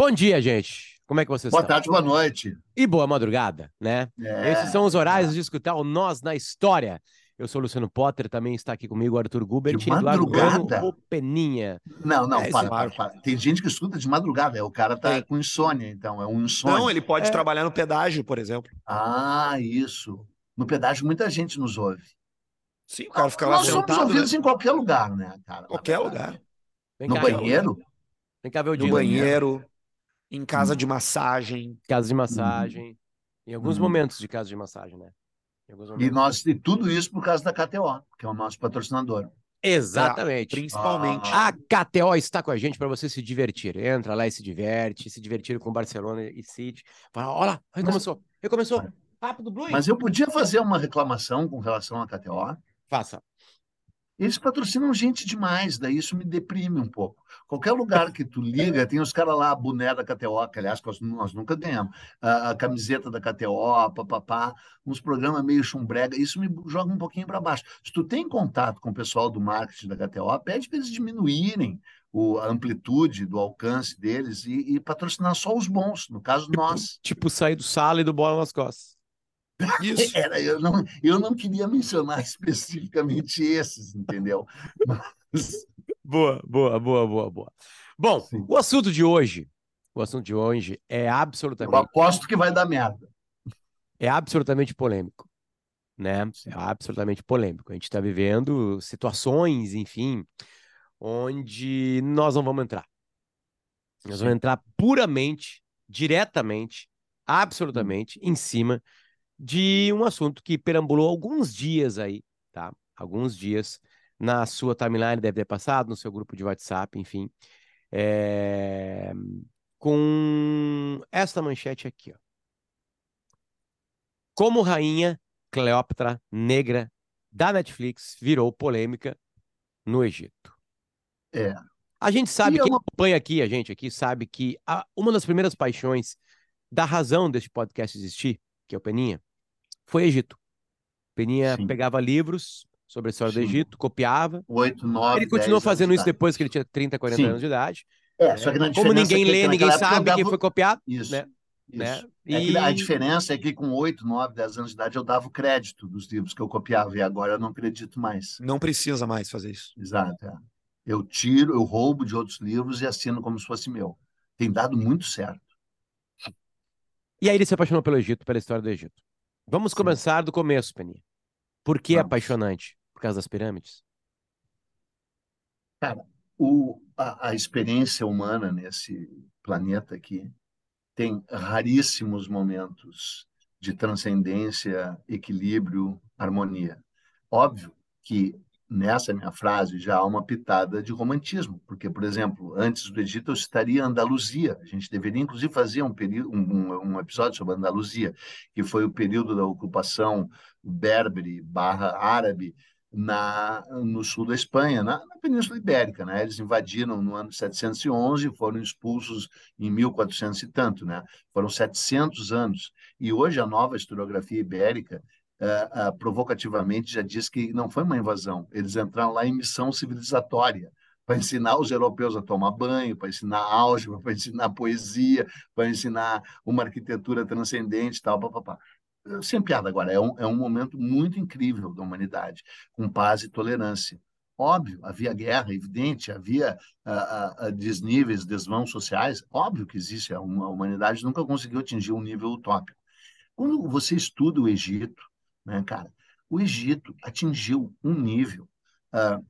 Bom dia, gente. Como é que vocês Boa estão? tarde, boa noite. E boa madrugada, né? É, Esses são os horários de escutar o Nós na História. Eu sou o Luciano Potter, também está aqui comigo o Arthur Gubert De madrugada? Peninha. Não, não, É, para, isso- para, para. Tem gente que escuta de madrugada, é, o cara tá Tem. com insônia, então, é um insônia. Não, ele pode É. trabalhar no pedágio, por exemplo. Ah, isso. No pedágio muita gente nos ouve. Sim, o cara fica lá Nós somos sentado, né? ouvidos em qualquer lugar, né, cara? Qualquer lugar. Vem No cá, banheiro? Vem cá ver o No dia. banheiro, em casa de massagem. Casa de massagem. Em alguns Uhum. momentos de casa de massagem, né? Em alguns E, nós, e tudo isso por causa da KTO, que é o nosso patrocinador. Exatamente. Principalmente. Ah. A KTO está com a gente para você se divertir. Entra lá e se diverte, se divertir com Barcelona e City. Fala, olha lá, recomeçou, recomeçou. Rápido, Blue. Mas eu podia fazer uma reclamação com relação à KTO. Faça. Eles patrocinam gente demais, daí isso me deprime um pouco. Qualquer lugar que tu liga, tem os caras lá, a boné da KTO, que aliás nós, nós nunca ganhamos, a, a camiseta da KTO, papapá, uns programas meio chumbrega, isso me joga um pouquinho para baixo. Se tu tem contato com o pessoal do marketing da KTO, pede para eles diminuírem o, a amplitude do alcance deles e, e patrocinar só os bons, no caso nós. Tipo, sair do sala e do bola nas costas. Isso. Era, eu, não, eu não queria mencionar especificamente esses, entendeu? Mas, Boa, boa, boa, boa, boa. Bom, Sim. o assunto de hoje, o assunto de hoje é eu absolutamente, aposto que vai dar merda. é absolutamente polêmico, né? É absolutamente polêmico. A gente está vivendo situações, enfim, onde nós não vamos entrar. Nós vamos entrar puramente, diretamente, absolutamente em cima de um assunto que perambulou alguns dias aí, tá? Alguns dias na sua timeline, deve ter passado, no seu grupo de WhatsApp, enfim. É, Com esta manchete aqui, ó. Como rainha Cleópatra negra da Netflix virou polêmica no Egito. É. A gente sabe, E é quem uma- acompanha aqui, a gente aqui, sabe que a- uma das primeiras paixões da razão deste podcast existir, que é o Peninha, foi Egito. Peninha Sim. pegava livros sobre a história do Sim. Egito, copiava. Oito, nove, Ele continuou fazendo isso depois que ele tinha 30, 40 Sim. anos de idade. É, só que na Como diferença ninguém é lê, ninguém sabe quem dava- foi copiado. Isso, né? né? isso. É que E- a diferença é que com oito, nove, dez anos de idade eu dava o crédito dos livros que eu copiava e agora eu não acredito mais. Não precisa mais fazer isso. Exato. é. Eu tiro, eu roubo de outros livros e assino como se fosse meu. Tem dado muito certo. E aí ele se apaixonou pelo Egito, pela história do Egito. Vamos Sim. começar do começo, Peninha. Por que é Vamos. apaixonante? Por causa das pirâmides? O, a, a experiência humana nesse planeta aqui tem raríssimos momentos de transcendência, equilíbrio, harmonia. Óbvio que nessa minha frase já há uma pitada de romantismo, porque, por exemplo, antes do Egito eu citaria Andaluzia. A gente deveria, inclusive, fazer um, período, um, um episódio sobre Andaluzia, que foi o período da ocupação berbere barra árabe na, no sul da Espanha, na, na Península Ibérica, né? Eles invadiram no ano 711 e foram expulsos em 1400 e tanto, né? Foram 700 anos. E hoje a nova historiografia ibérica ah, ah, provocativamente já diz que não foi uma invasão, eles entraram lá em missão civilizatória para ensinar os europeus a tomar banho, para ensinar álgebra, para ensinar poesia, para ensinar uma arquitetura transcendente, tal, papapá. Sem piada agora, é um, é um momento muito incrível da humanidade, com paz e tolerância. Óbvio, havia guerra, evidente, havia desníveis, desvãos sociais, óbvio que existe, a humanidade nunca conseguiu atingir um nível utópico. Quando você estuda o Egito, né, cara, o Egito atingiu um nível ah,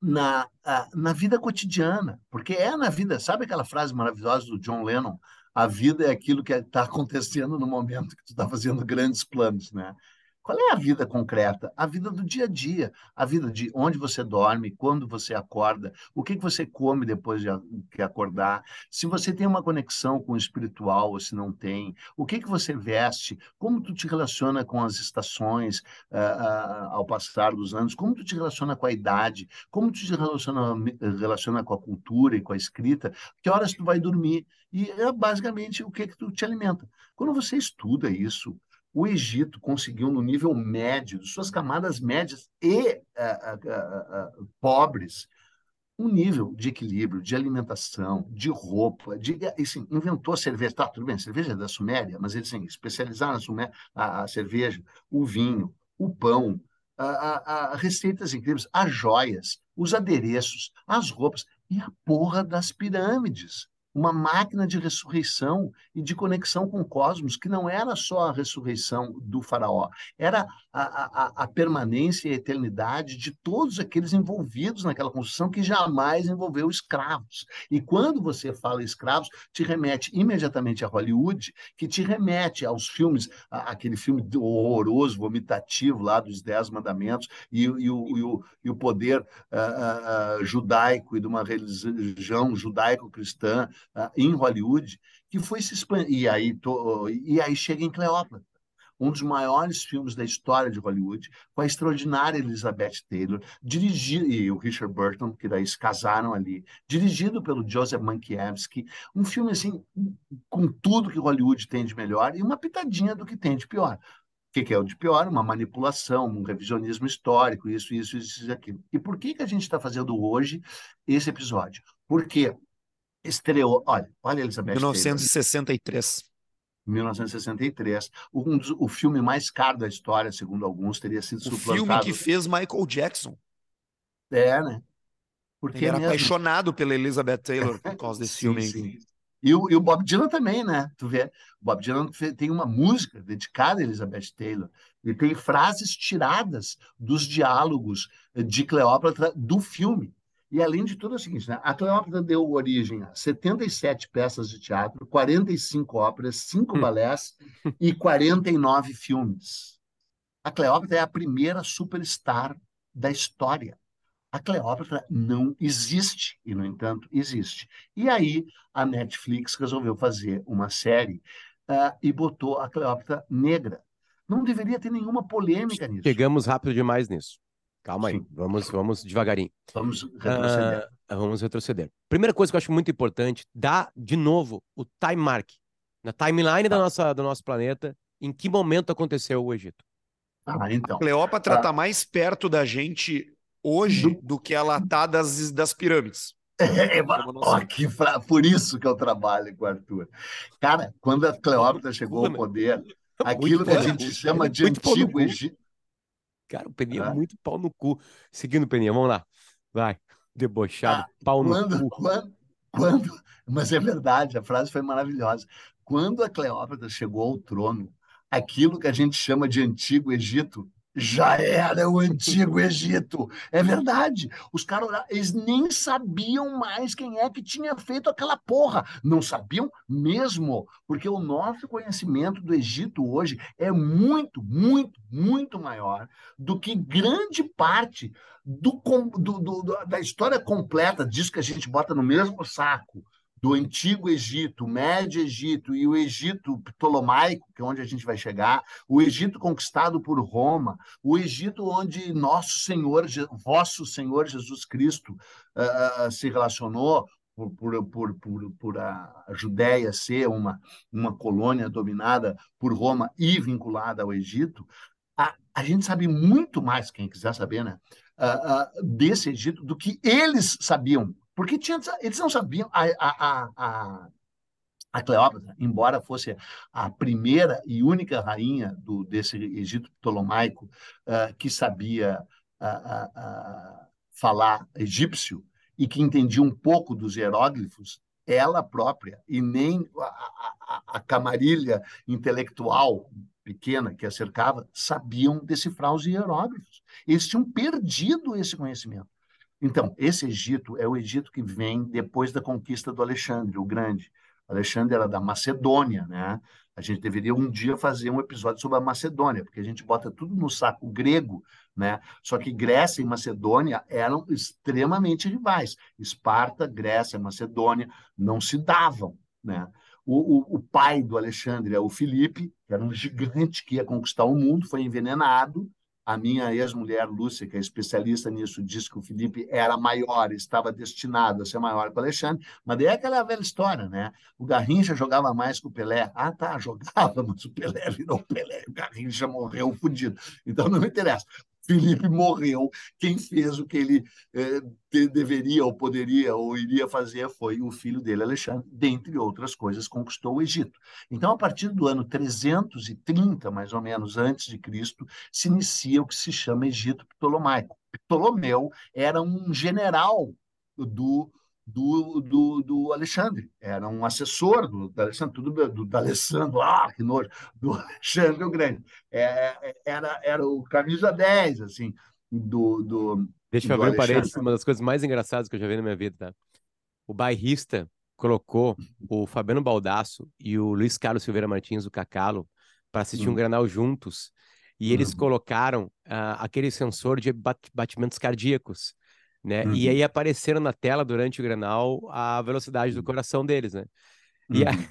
na, ah, na vida cotidiana, porque é na vida, sabe aquela frase maravilhosa do John Lennon? A vida é aquilo que está acontecendo no momento que tu está fazendo grandes planos, né? Qual é a vida concreta? A vida do dia a dia, a vida de onde você dorme, quando você acorda, o que você come depois de acordar, se você tem uma conexão com o espiritual ou se não tem, o que que você veste, como tu te relaciona com as estações ah, ah, ao passar dos anos, como tu te relaciona com a idade, como tu te relaciona, relaciona com a cultura e com a escrita, que horas tu vai dormir, e é basicamente o que que tu te alimenta. Quando você estuda isso, o Egito conseguiu, no nível médio, de suas camadas médias e ah, ah, ah, pobres, um nível de equilíbrio, de alimentação, de roupa, de, assim, inventou a cerveja. Tá, tudo bem, a cerveja é da Suméria, mas eles assim, especializaram a, Suméria, a, a cerveja, o vinho, o pão, a, a receitas incríveis, as joias, os adereços, as roupas e a porra das pirâmides uma máquina de ressurreição e de conexão com o cosmos, que não era só a ressurreição do faraó, era a, a, a permanência e a eternidade de todos aqueles envolvidos naquela construção que jamais envolveu escravos. E quando você fala escravos, te remete imediatamente a Hollywood, que te remete aos filmes, aquele filme horroroso, vomitativo lá dos Dez Mandamentos, e, e, o, e, o, e o poder uh, uh, judaico e de uma religião judaico-cristã uh, em Hollywood, que foi se expandir. E aí, to... e aí chega em Cleópatra, um dos maiores filmes da história de Hollywood, com a extraordinária Elizabeth Taylor, dirigido, e o Richard Burton, que daí se casaram ali, dirigido pelo Joseph Mankiewicz, um filme assim, com tudo que Hollywood tem de melhor e uma pitadinha do que tem de pior. O que, é o de pior? Uma manipulação, um revisionismo histórico, isso, isso, isso, aquilo. E por que, que a gente está fazendo hoje esse episódio? Porque estreou. Olha, olha Elizabeth 1963. Taylor. 1963. Um dos, o filme mais caro da história, segundo alguns, teria sido o suplantado. O filme que fez Michael Jackson. É, né? Porque Ele era mesmo... apaixonado pela Elizabeth Taylor por causa desse sim, filme. Sim. E o, e o, Bob Dylan também, né? Tu vê, o Bob Dylan tem uma música dedicada a Elizabeth Taylor e tem frases tiradas dos diálogos de Cleópatra do filme. E, além de tudo, é o seguinte: né? a Cleópatra deu origem a 77 peças de teatro, 45 óperas, 5 hum. balés e 49 filmes. A Cleópatra é a primeira superstar da história. A Cleópatra não existe, e, no entanto, existe. E aí, a Netflix resolveu fazer uma série uh, e botou a Cleópatra negra. Não deveria ter nenhuma polêmica nisso. Chegamos rápido demais nisso. Calma aí, vamos, vamos devagarinho. Vamos retroceder. Uh, vamos retroceder. Primeira coisa que eu acho muito importante, dá de novo o time mark na timeline da tá. nossa, do nosso planeta, em que momento aconteceu o Egito. Ah, então. A Cleópatra está ah. mais perto da gente hoje do, do que ela está das, das pirâmides. É, ó, que fra... Por isso que eu trabalho com o Arthur. Cara, quando a Cleópatra chegou ao poder, aquilo que a gente chama de antigo Egito. Cara, o Peninha é muito pau no cu. Seguindo o Peninha, vamos lá. Vai. Debochado, ah, pau quando, no cu. Quando, quando, mas é verdade, a frase foi maravilhosa. Quando a Cleópatra chegou ao trono, aquilo que a gente chama de Antigo Egito já era o antigo Egito. É verdade. Os caras eles nem sabiam mais quem é que tinha feito aquela porra. Não sabiam mesmo, porque o nosso conhecimento do Egito hoje é muito, muito, muito maior do que grande parte do, do, do, da história completa disso que a gente bota no mesmo saco do Antigo Egito, Médio Egito e o Egito Ptolomaico, que é onde a gente vai chegar, o Egito conquistado por Roma, o Egito onde nosso Senhor, vosso Senhor Jesus Cristo uh, se relacionou, por, por, por, por, por a Judéia ser uma, uma colônia dominada por Roma e vinculada ao Egito, a, a gente sabe muito mais, quem quiser saber, né, uh, uh, desse Egito do que eles sabiam porque tinha, eles não sabiam. A, a, a, a Cleópatra, embora fosse a primeira e única rainha do, desse Egito Ptolomaico uh, que sabia uh, uh, falar egípcio e que entendia um pouco dos hieróglifos, ela própria, e nem a, camarilha intelectual pequena que a cercava, sabiam decifrar os hieróglifos. Eles tinham perdido esse conhecimento. Então, esse Egito é o Egito que vem depois da conquista do Alexandre, o Grande. O Alexandre era da Macedônia, né? A gente deveria um dia fazer um episódio sobre a Macedônia, porque a gente bota tudo no saco grego, né? Só que Grécia e Macedônia eram extremamente rivais. Esparta, Grécia, Macedônia não se davam, né? O, o, o, pai do Alexandre é o Filipe, que era um gigante que ia conquistar o mundo, foi envenenado, a minha ex-mulher, Lúcia, que é especialista nisso, disse que o Felipe era maior, estava destinado a ser maior que o Alexandre, mas daí é aquela velha história, né? O Garrincha jogava mais que o Pelé. Ah, tá, jogava, mas o Pelé virou Pelé, o Garrincha morreu fodido. Então não me interessa. Felipe morreu. Quem fez o que ele eh, deveria, ou poderia, ou iria fazer foi o filho dele, Alexandre, dentre outras coisas, conquistou o Egito. Então, a partir do ano 330, mais ou menos, antes de Cristo, se inicia o que se chama Egito Ptolomaico. Ptolomeu era um general do do, do, do Alexandre, era um assessor do, do Alexandre, tudo do, do Alessandro, ah, que nojo, do Alexandre o Grande. É, é era, era o camisa 10, assim, do. do Deixa eu abrir um parênteses, uma das coisas mais engraçadas que eu já vi na minha vida, tá? O bairrista colocou o Fabiano Baldasso e o Luiz Carlos Silveira Martins, o Cacalo, para assistir hum. um granal juntos. E eles hum. colocaram uh, aquele sensor de bat batimentos cardíacos né? Uhum. E aí apareceram na tela durante o Grenal a velocidade do coração deles, né? E uhum.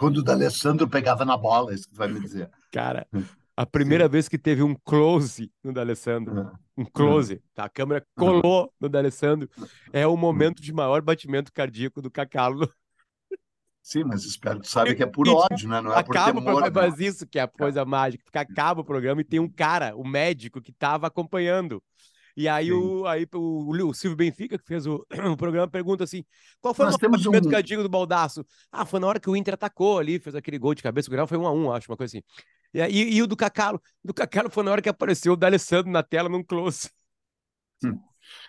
Quando o D'Alessandro pegava na bola, isso que vai me dizer. Cara, a primeira Sim. vez que teve um close no D'Alessandro, uhum. um close, tá? A câmera colou no D'Alessandro, é o momento de maior batimento cardíaco do Cacalo. Sim, mas espero que sabe que é por ódio, né? Não é por acaba temor. Programa, mas isso que é a coisa mágica, porque acaba o programa e tem um cara, o um médico, que estava acompanhando. E aí, o, aí o, o, Silvio Benfica, que fez o, o programa, pergunta assim: qual foi Nós o movimento um... cardíaco do Baldaço? Ah, foi na hora que o Inter atacou ali, fez aquele gol de cabeça, o grau foi um a um, acho, uma coisa assim. E, e, e o do Cacalo? Do Cacalo foi na hora que apareceu o D'Alessandro na tela num close. Hum.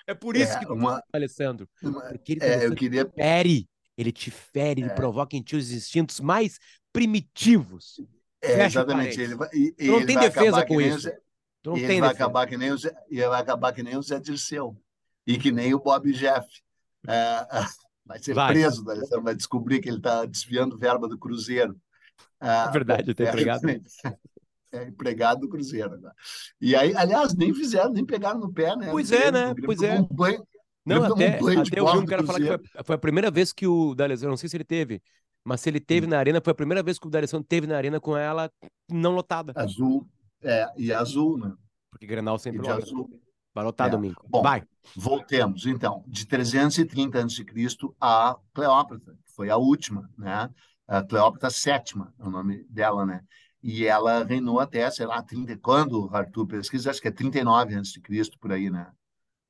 É por isso é, que uma... o Alessandro. Porque ele, é, eu queria... te fere, ele te fere, é. ele provoca em ti os instintos mais primitivos. É, exatamente. Ele vai, e, não ele tem defesa com isso. Tu não e tem ele vai acabar que nem o Zé, e vai acabar que nem o Zé Dirceu e que nem o Bob Jeff. É, vai ser vai. preso, né? vai descobrir que ele está desviando verba do Cruzeiro. É, é verdade, tem é, empregado. É empregado do Cruzeiro. Né? E aí, aliás, nem fizeram, nem pegaram no pé, né? Pois é, né? Pois é. Um banho, não, até, um até eu vi um cara falar que foi, foi, a primeira vez que o D'Alessandro, não sei se ele teve, mas se ele teve hum. na arena, foi a primeira vez que o D'Alessandro teve na arena com ela não lotada. Azul, é, e azul, né? Porque Grenal sempre de azul. Vai lotar é. domingo. Bom, Vai. Voltemos, então, de 330 a.C. a Cleópatra, que foi a última, né? A Cleópatra VII, é o nome dela, né? E ela reinou até, sei lá, 30, quando Arthur pesquisa, acho que é 39 a.C., por aí, né?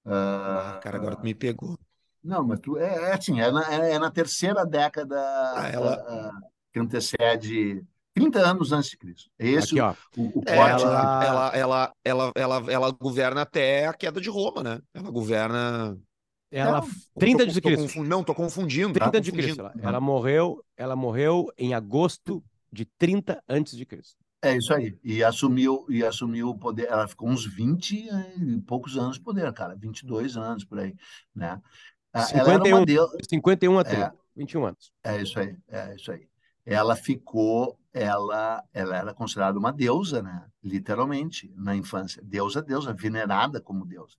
Uh, ah, cara, agora tu me pegou. Não, mas tu, é, é assim, é na, é, é na terceira década ah, ela... uh, que antecede 30 anos antes de Cristo. Esse Aqui, ó. o, o é, ela, ela, ela, ela, ela, ela governa até a queda de Roma, né? Ela governa. Ela, não, 30 de Cristo. Tô não, tô confundindo. 30 tá? de Cristo. Ela, ela, morreu, ela morreu em agosto de 30 antes de Cristo. É isso aí. E assumiu, e assumiu o poder. Ela ficou uns 20 e poucos anos de poder, cara. 22 anos por aí, né? 51, ela 51 a 30, é, 21 anos. É isso aí, é isso aí ela ficou, ela, ela era considerada uma deusa, né? Literalmente, na infância. Deusa, deusa, venerada como deusa.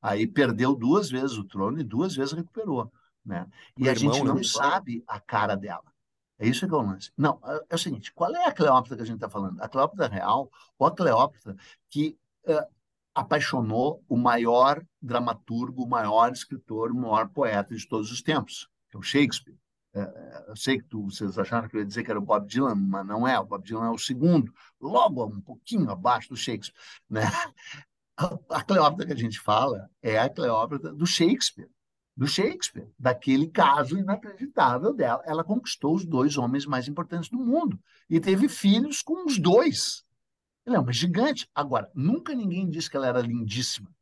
Aí perdeu duas vezes o trono e duas vezes recuperou, né? E o a irmão, gente não sabe a cara dela. É isso que é o lance. Não, é, é o seguinte, qual é a Cleópatra que a gente está falando? A Cleópatra real ou a Cleópatra que uh, apaixonou o maior dramaturgo, o maior escritor, o maior poeta de todos os tempos, que é o Shakespeare. É, eu sei que tu, vocês acharam que eu ia dizer que era o Bob Dylan, mas não é. O Bob Dylan é o segundo, logo um pouquinho abaixo do Shakespeare. Né? A, Cleópatra que a gente fala é a Cleópatra do Shakespeare, do Shakespeare, daquele caso inacreditável dela. Ela conquistou os dois homens mais importantes do mundo e teve filhos com os dois. Ela é uma gigante. Agora, nunca ninguém disse que ela era lindíssima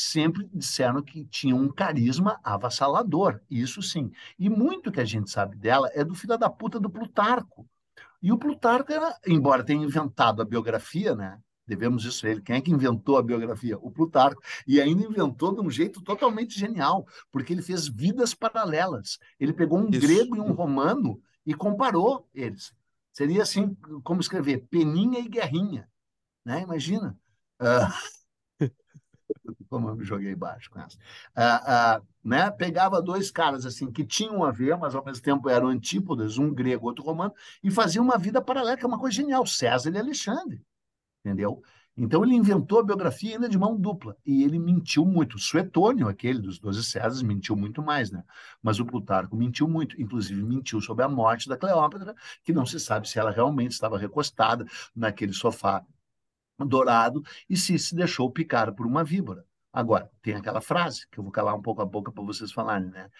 sempre disseram que tinha um carisma avassalador, isso sim. E muito que a gente sabe dela é do filho da puta do Plutarco. E o Plutarco, era, embora tenha inventado a biografia, né? Devemos isso a ele. Quem é que inventou a biografia? O Plutarco. E ainda inventou de um jeito totalmente genial, porque ele fez vidas paralelas. Ele pegou um isso. grego e um romano e comparou eles. Seria assim como escrever Peninha e Guerrinha. Né? Imagina. Uh, como eu me joguei baixo com essa. Ah, ah, né? Pegava dois caras assim que tinham a ver, mas ao mesmo tempo eram antípodas, um grego, outro romano, e fazia uma vida paralela, que é uma coisa genial, César e Alexandre, entendeu? Então ele inventou a biografia ainda de mão dupla, e ele mentiu muito. Suetônio, aquele dos Doze Césares, mentiu muito mais, né? Mas o Plutarco mentiu muito, inclusive mentiu sobre a morte da Cleópatra, que não se sabe se ela realmente estava recostada naquele sofá dourado e se se deixou picar por uma víbora. Agora, tem aquela frase que eu vou calar um pouco a boca para vocês falarem, né?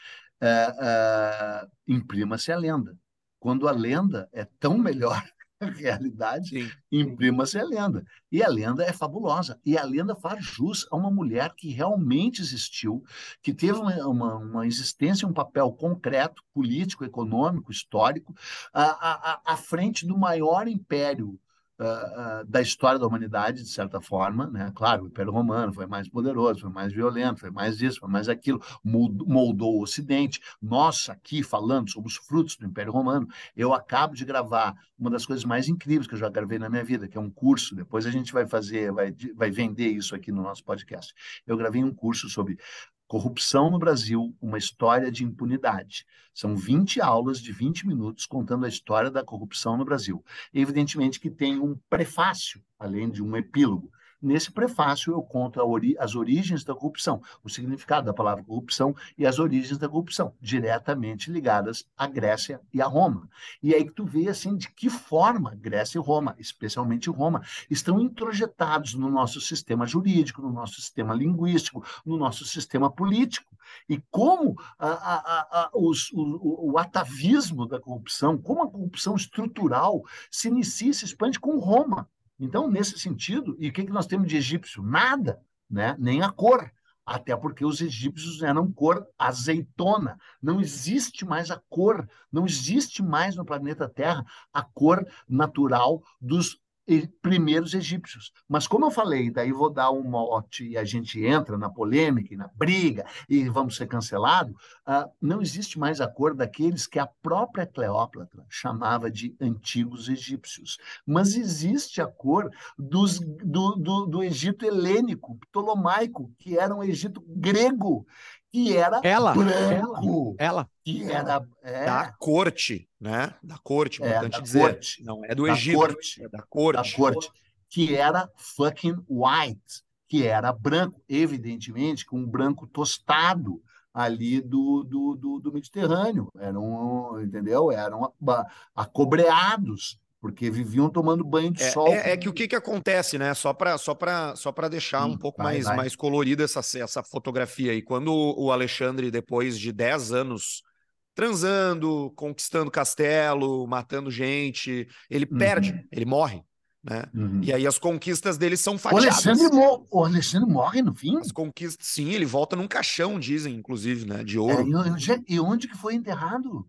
É, é, Imprima-se a lenda. Quando a lenda é tão melhor realidade, imprima-se a lenda. E a lenda é fabulosa. E a lenda faz jus a uma mulher que realmente existiu, que teve uma, uma, uma existência, um papel concreto, político, econômico, histórico, à, à, à frente do maior império uh, da história da humanidade, de certa forma, né? Claro, o Império Romano foi mais poderoso, foi mais violento, foi mais isso, foi mais aquilo, moldou o Ocidente. Nós aqui falando somos frutos do Império Romano. Eu acabo de gravar uma das coisas mais incríveis que eu já gravei na minha vida, que é um curso. Depois a gente vai fazer, vai, vai vender isso aqui no nosso podcast. Eu gravei um curso sobre Corrupção no Brasil, uma história de impunidade. São 20 aulas de 20 minutos contando a história da corrupção no Brasil. Evidentemente que tem um prefácio, além de um epílogo. Nesse prefácio, eu conto ori as origens da corrupção, o significado da palavra corrupção e as origens da corrupção, diretamente ligadas à Grécia e a Roma. E aí que tu vê assim de que forma Grécia e Roma, especialmente Roma, estão introjetados no nosso sistema jurídico, no nosso sistema linguístico, no nosso sistema político. E como a, a, a, os, o, o atavismo da corrupção, como a corrupção estrutural se inicia e se expande com Roma. Então, nesse sentido, e o que, que nós temos de egípcio? Nada, né? nem a cor. Até porque os egípcios eram cor azeitona. Não existe mais a cor, não existe mais no planeta Terra a cor natural dos primeiros egípcios. Mas como eu falei, daí vou dar um mote e a gente entra na polêmica e na briga e vamos ser cancelados, uh, não existe mais a cor daqueles que a própria Cleópatra chamava de antigos egípcios. Mas existe a cor dos, do, do, do Egito helênico, ptolomaico, que era um Egito grego, que era ela, branco. Ela. Que era. É, da corte, né? Da corte, é, importante da dizer. Corte, não é do Egito. Corte, é da corte. Da corte. Que era fucking white, que era branco, evidentemente, com um branco tostado ali do, do, do, do Mediterrâneo. Eram, entendeu? Eram acobreados porque viviam tomando banho de é, sol. É, é, que o que, que acontece, né? Só para só só deixar um pouco vai, mais, vai. mais colorida essa, essa fotografia aí. Quando o Alexandre, depois de 10 anos transando, conquistando castelo, matando gente, ele uhum. perde, ele morre. Né? Uhum. E aí as conquistas dele são fatiadas. O Alexandre, mo o Alexandre morre no fim? As conquistas, sim, ele volta num caixão, dizem, inclusive, né? De ouro. É, e onde que foi enterrado?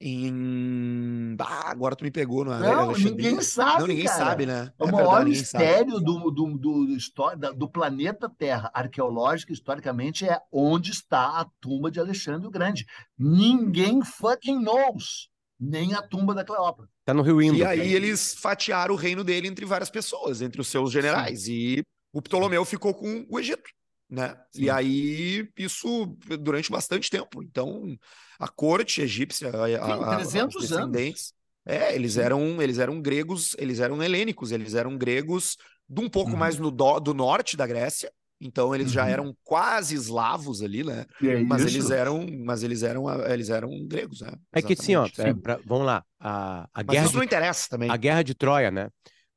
Em. Ah, agora tu me pegou, não é? Não, ninguém sabe. Não, ninguém cara. sabe, né? É o é maior mistério do, do, do, do, do planeta Terra, arqueológico, historicamente, é onde está a tumba de Alexandre o Grande. Ninguém fucking knows. Nem a tumba da Cleópatra. Tá no Rio Indo. E aí eles fatiaram o reino dele entre várias pessoas, entre os seus generais. Sim. E o Ptolomeu ficou com o Egito né? Sim. E aí isso durante bastante tempo. Então a corte egípcia, a, Sim, 300 a, descendentes, anos. é, eles eram eles eram gregos, eles eram helênicos, eles eram gregos de um pouco uhum. mais no do, do norte da Grécia. Então eles uhum. já eram quase eslavos ali, né? É mas eles eram, mas eles eram, eles eram gregos, né? É que sim, ó, é, pra, vamos lá, a, a guerra isso de, não interessa também. A guerra de Troia, né?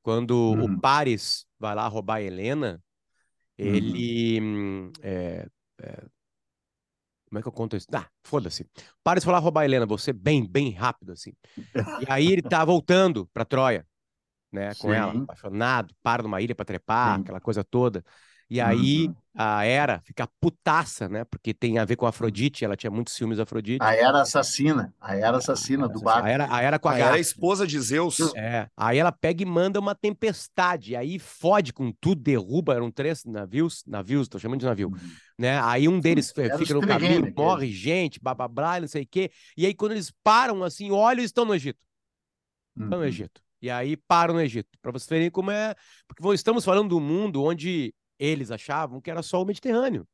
Quando uhum. o Paris vai lá roubar Helena. Ele. Uhum. É, é, como é que eu conto isso? Ah, foda-se. Para de falar roubar a Helena, você bem, bem rápido, assim. E aí ele tá voltando pra Troia, né, com Sim. ela, apaixonado, para numa ilha pra trepar, Sim. aquela coisa toda. E aí uhum. a Hera fica putaça, né? Porque tem a ver com a Afrodite, ela tinha muitos ciúmes da Afrodite. A Hera assassina, a Hera assassina a do barco. A Hera, a Hera com a, a Hera esposa de Zeus. É. Aí ela pega e manda uma tempestade, aí fode com tudo, derruba, eram três navios, navios, tô chamando de navio, uhum. né? Aí um deles fica no caminho, morre gente, blá, blá, blá, não sei o quê. E aí quando eles param assim, olha, eles estão no Egito. Estão no uhum. Egito. E aí param no Egito, para vocês verem como é, porque estamos falando do mundo onde eles achavam que era só o Mediterrâneo.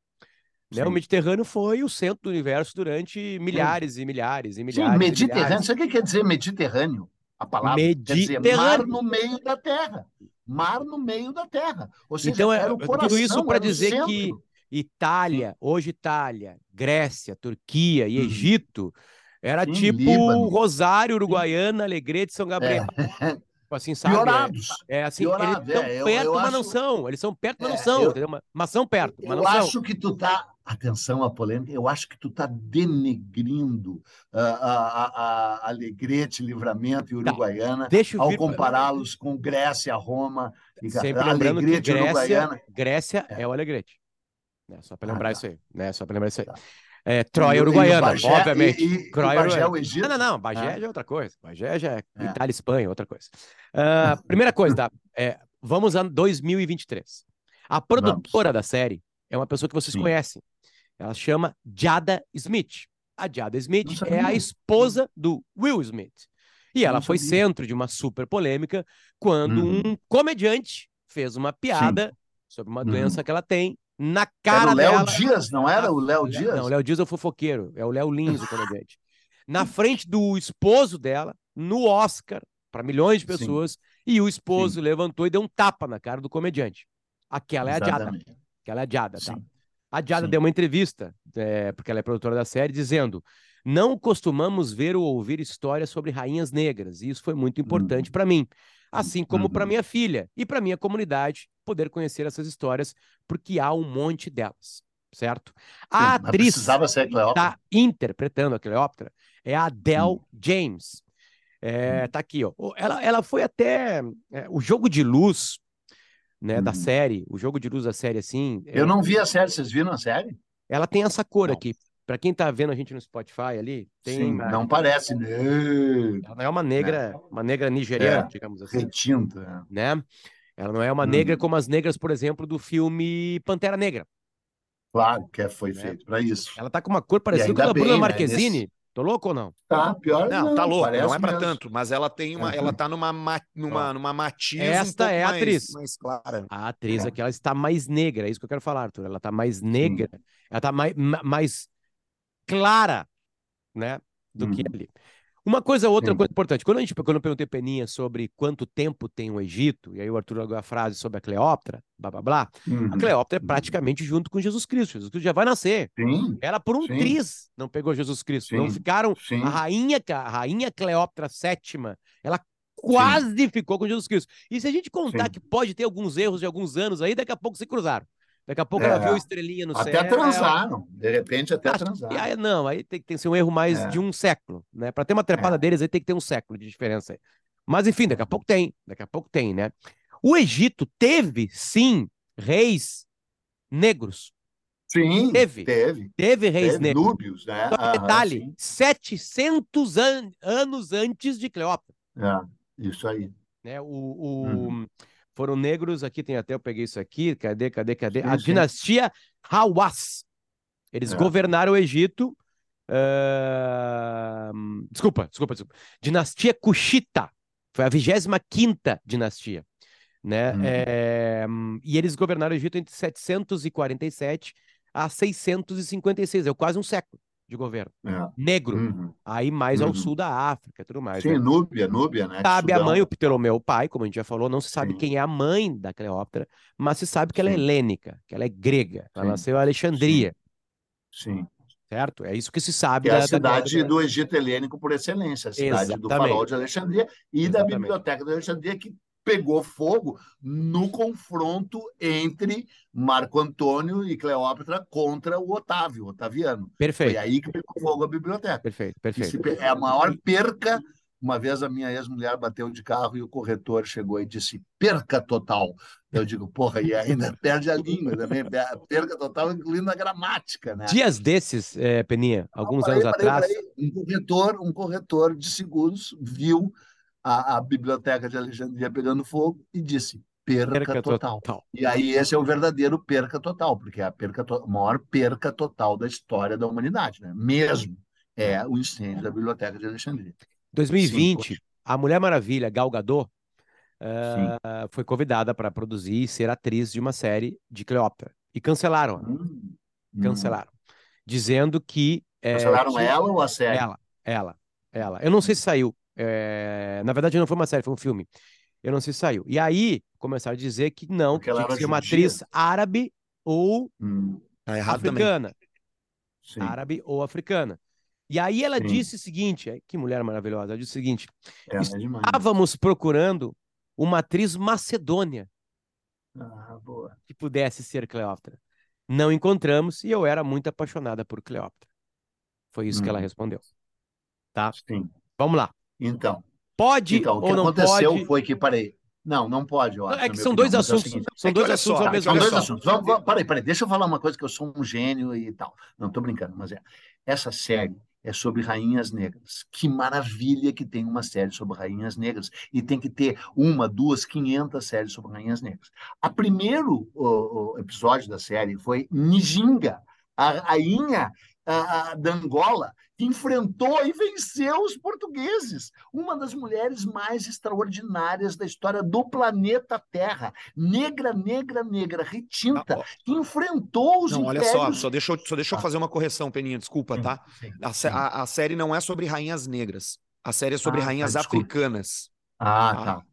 Né? O Mediterrâneo foi o centro do universo durante milhares Sim. e milhares e milhares. Sim, Mediterrâneo. Sabe o que quer dizer Mediterrâneo? A palavra Mediterrâneo. quer dizer mar no meio da Terra. Mar no meio da Terra. Ou seja, então, é, coração, tudo isso para dizer que Itália, hoje Itália, Grécia, Turquia e uhum. Egito era Sim, tipo Líbano. Rosário, Uruguaiana, Alegrete, São Gabriel. É. Tipo assim, sabe? Piorados. É, é assim, Piorados, eles estão é, perto, eu, eu mas acho... não são. Eles são perto, mas não é, são, eu... Mas são perto, mas eu não acho são. que tu tá atenção à polêmica, eu acho que tu está denegrindo a, a, a, Alegrete, Livramento e tá, Uruguaiana tá. ao compará-los com Grécia, Roma. E... Sempre lembrando Alegrete, que Grécia, Uruguaiana... Grécia é. é o Alegrete. Né? Só para lembrar ah, tá. isso aí. Né? Só para lembrar isso aí. Tá. É, Troia Uruguaiana, Bagé, obviamente. E, e, Troia, Bagé, o Egito? Não, não, não. Bagé ah. é outra coisa. Bagé já é, é. Itália, Espanha, outra coisa. Uh, primeira coisa, tá? É, vamos a 2023. A produtora vamos. da série é uma pessoa que vocês Sim. conhecem. Ela chama Jada Smith. A Jada Smith é a esposa do Will Smith. E ela foi centro de uma super polêmica quando uhum. um comediante fez uma piada Sim. sobre uma doença uhum. que ela tem na cara era o Léo dela. Dias, não era o Léo Dias? Não, o Léo Dias é o fofoqueiro, é o Léo Lins, o comediante. na frente do esposo dela, no Oscar, para milhões de pessoas, Sim. e o esposo Sim. levantou e deu um tapa na cara do comediante. Aquela é a Jada. Aquela é a Jada, tá? A Jada Sim. deu uma entrevista, é, porque ela é produtora da série, dizendo: não costumamos ver ou ouvir histórias sobre rainhas negras, e isso foi muito importante uhum. para mim, assim como uhum. para minha filha e para minha comunidade poder conhecer essas histórias, porque há um monte delas, certo? A Sim, atriz que está interpretando a Cleópatra é a Adele uhum. James. É, tá aqui, ó. Ela, ela foi até é, o jogo de luz né, da uhum. série, o jogo de luz da série, assim. Eu é... não vi a série, vocês viram a série? Ela tem essa cor não. aqui. Para quem tá vendo a gente no Spotify ali, tem. Sim, não parece, né? Ela não é uma negra, não. uma negra nigeriana, é, digamos assim. Retinta. Né? Ela não é uma negra uhum. como as negras, por exemplo, do filme Pantera Negra. Claro que é, foi né? feito para isso. Ela tá com uma cor parecida com a Bruna né? Marquezine. Nesse... Tô louco ou não? Tá, pior não. Não, tá louco, não é para tanto, mas ela tem uma, ela tá numa, numa, numa matiz Esta um é a mais, atriz. mais clara. A atriz é. aqui, ela está mais negra, é isso que eu quero falar, Arthur. Ela tá mais negra, Sim. ela tá mais, mais clara, né, do que uhum. ali. Uma coisa, outra Sim. coisa importante. Quando a gente, quando eu perguntei Peninha sobre quanto tempo tem o Egito, e aí o Arthur jogou a frase sobre a Cleópatra, blá blá blá, uhum. a Cleópatra é praticamente junto com Jesus Cristo. Jesus Cristo já vai nascer. Sim. Ela por um Sim. triz não pegou Jesus Cristo. Sim. Não ficaram. A rainha, a rainha Cleópatra VII, ela quase ficou com Jesus Cristo. E se a gente contar que pode ter alguns erros de alguns anos aí, daqui a pouco se cruzaram. Daqui a pouco é, ela viu estrelinha no até céu. Até transaram, de repente até transaram. Aí, não, aí tem, que ser um erro mais é. de um século, né? Para ter uma trepada é. deles, aí tem que ter um século de diferença. Aí. Mas enfim, daqui a pouco tem, daqui a pouco tem, né? O Egito teve, sim, reis negros. Sim, teve. Teve, teve reis teve negros. Núbios, né? Só detalhe, sim. 700 an anos antes de Cleópatra. É, isso aí. Né? O, o, uhum foram negros, aqui tem até, eu peguei isso aqui, cadê, cadê, cadê? A dinastia Hawass. Eles é. governaram o Egito. Uh... Desculpa, desculpa, desculpa. Dinastia Kushita. Foi a 25 dinastia. Né? Uhum. É... E eles governaram o Egito entre 747 a 656, é quase um século de governo. É. Negro. Uhum. Aí mais uhum. ao sul da África tudo mais. Sim, né? Núbia, Núbia, né? Sabe a mãe, o Pteromeu, o pai, como a gente já falou, não se sabe Sim. quem é a mãe da Cleópatra, mas se sabe que ela é helênica, que ela é grega. Ela Sim. nasceu em Alexandria. Sim. Certo? É isso que se sabe. Que é a cidade da... do Egito helênico por excelência, a cidade Exatamente. do farol de Alexandria e Exatamente. da biblioteca de Alexandria, que pegou fogo no confronto entre Marco Antônio e Cleópatra contra o Otávio, Otaviano. Perfeito. Foi aí que pegou fogo a biblioteca. Perfeito, perfeito. É a maior perca. Uma vez a minha ex-mulher bateu de carro e o corretor chegou e disse perca total. Eu digo, porra, e ainda perde a língua também, perca total, incluindo a gramática, né? Dias desses, é, Peninha, alguns Não, anos parei, atrás. Parei. Um corretor, um corretor de seguros viu a, a biblioteca de Alexandria pegando fogo e disse perca, perca total. total. E aí esse é o verdadeiro perca total, porque é a perca a maior perca total da história da humanidade, né? Mesmo é o incêndio da biblioteca de Alexandria. 2020, Sim, a Mulher Maravilha, Gal Gadot, uh, foi convidada para produzir e ser atriz de uma série de Cleópatra. E cancelaram. Hum, cancelaram. Hum. Dizendo que. É, cancelaram ela ou a série? Ela, ela, ela. Eu não sei se saiu. É... Na verdade, não foi uma série, foi um filme. Eu não sei se saiu. E aí começaram a dizer que não, Porque que tinha que ser uma atriz árabe ou hum. tá africana. Árabe ou africana. E aí ela Sim. disse o seguinte: que mulher maravilhosa, ela disse o seguinte: é, estávamos procurando uma atriz macedônia ah, que pudesse ser Cleópatra. Não encontramos e eu era muito apaixonada por Cleópatra. Foi isso hum. que ela uhum. respondeu. Tá? Sim. Vamos lá. Então. Pode então, o que aconteceu pode... foi que parei. Não, não pode, acho. É que são dois assuntos. É são dois assuntos ao mesmo tempo. São dois assuntos. Vamos, peraí, peraí, deixa eu falar uma coisa que eu sou um gênio e tal. Não, tô brincando, mas é. Essa série é sobre rainhas negras. Que maravilha que tem uma série sobre rainhas negras. E tem que ter uma, duas, quinhentas séries sobre rainhas negras. A primeiro o, o episódio da série foi Nijinga, a rainha da Angola, que enfrentou e venceu os portugueses. Uma das mulheres mais extraordinárias da história do planeta Terra. Negra, negra, negra, retinta, ah, que enfrentou os não, impérios... Olha só, só deixa, eu, só deixa eu ah. fazer uma correção, Peninha, desculpa, tá? A. A, a, série não é sobre rainhas negras. A série é sobre ah, rainhas tá, africanas. Ah, tá.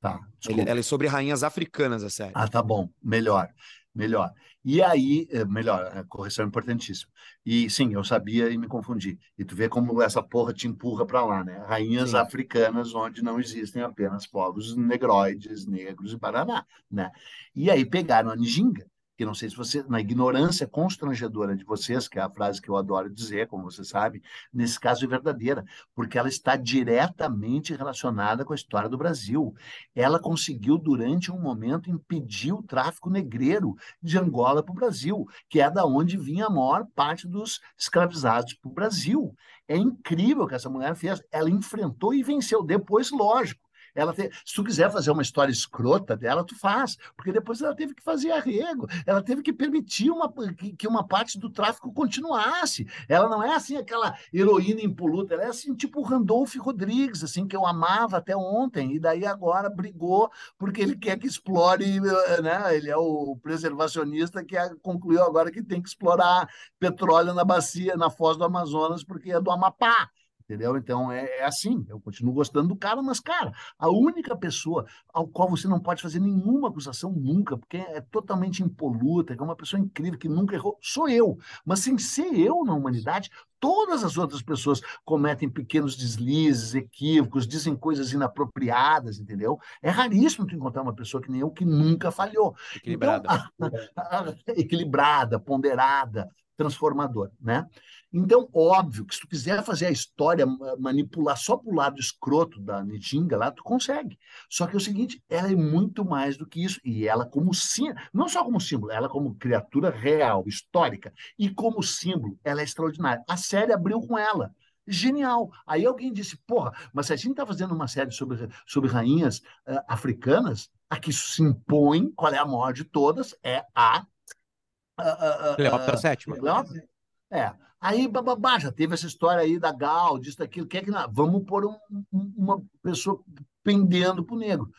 Tá. tá ela é sobre rainhas africanas, a série. Ah, tá bom. Melhor. Melhor. E aí, é, melhor, a correção é importantíssima. E sim, eu sabia e me confundi. E tu vê como essa porra te empurra para lá, né? Rainhas sim. africanas onde não existem apenas povos negroides, negros e paraná, né? E aí pegaram a Nijinga, que não sei se você, na ignorância constrangedora de vocês, que é a frase que eu adoro dizer, como você sabe, nesse caso é verdadeira, porque ela está diretamente relacionada com a história do Brasil. Ela conseguiu, durante um momento, impedir o tráfico negreiro de Angola para o Brasil, que é da onde vinha a maior parte dos escravizados para o Brasil. É incrível o que essa mulher fez. Ela enfrentou e venceu. Depois, lógico, ela te... Se tu quiser fazer uma história escrota dela, tu faz, porque depois ela teve que fazer arrego, ela teve que permitir uma... que uma parte do tráfico continuasse. Ela não é assim aquela heroína impoluta, ela é assim tipo o Randolph Rodrigues, assim, que eu amava até ontem, e daí agora brigou porque ele quer que explore, né? Ele é o preservacionista que concluiu agora que tem que explorar petróleo na bacia, na foz do Amazonas, porque é do Amapá. Entendeu? Então é, é, assim, eu continuo gostando do cara, mas, cara, a única pessoa ao qual você não pode fazer nenhuma acusação nunca, porque é totalmente impoluta, é uma pessoa incrível, que nunca errou, sou eu. Mas sem ser eu na humanidade, todas as outras pessoas cometem pequenos deslizes, equívocos, dizem coisas inapropriadas, entendeu? É raríssimo tu encontrar uma pessoa que nem eu que nunca falhou. Equilibrada. Então, a, a, equilibrada, ponderada, transformadora, né? Então, óbvio que se tu quiser fazer a história, manipular só para o lado escroto da Nijinga lá, tu consegue. Só que é o seguinte, ela é muito mais do que isso. E ela como símbolo, não só como símbolo, ela como criatura real, histórica, e como símbolo, ela é extraordinária. A série abriu com ela. Genial. Aí alguém disse, porra, mas se a gente está fazendo uma série sobre, sobre rainhas uh, africanas, a que se impõe, qual é a maior de todas, é a... Uh, uh, Cleópatra VII. Cleópatra? É. Aí, bababá, já teve essa história aí da Gal, disso, daquilo, que é que não? Vamos pôr um, uma pessoa pendendo para o negro.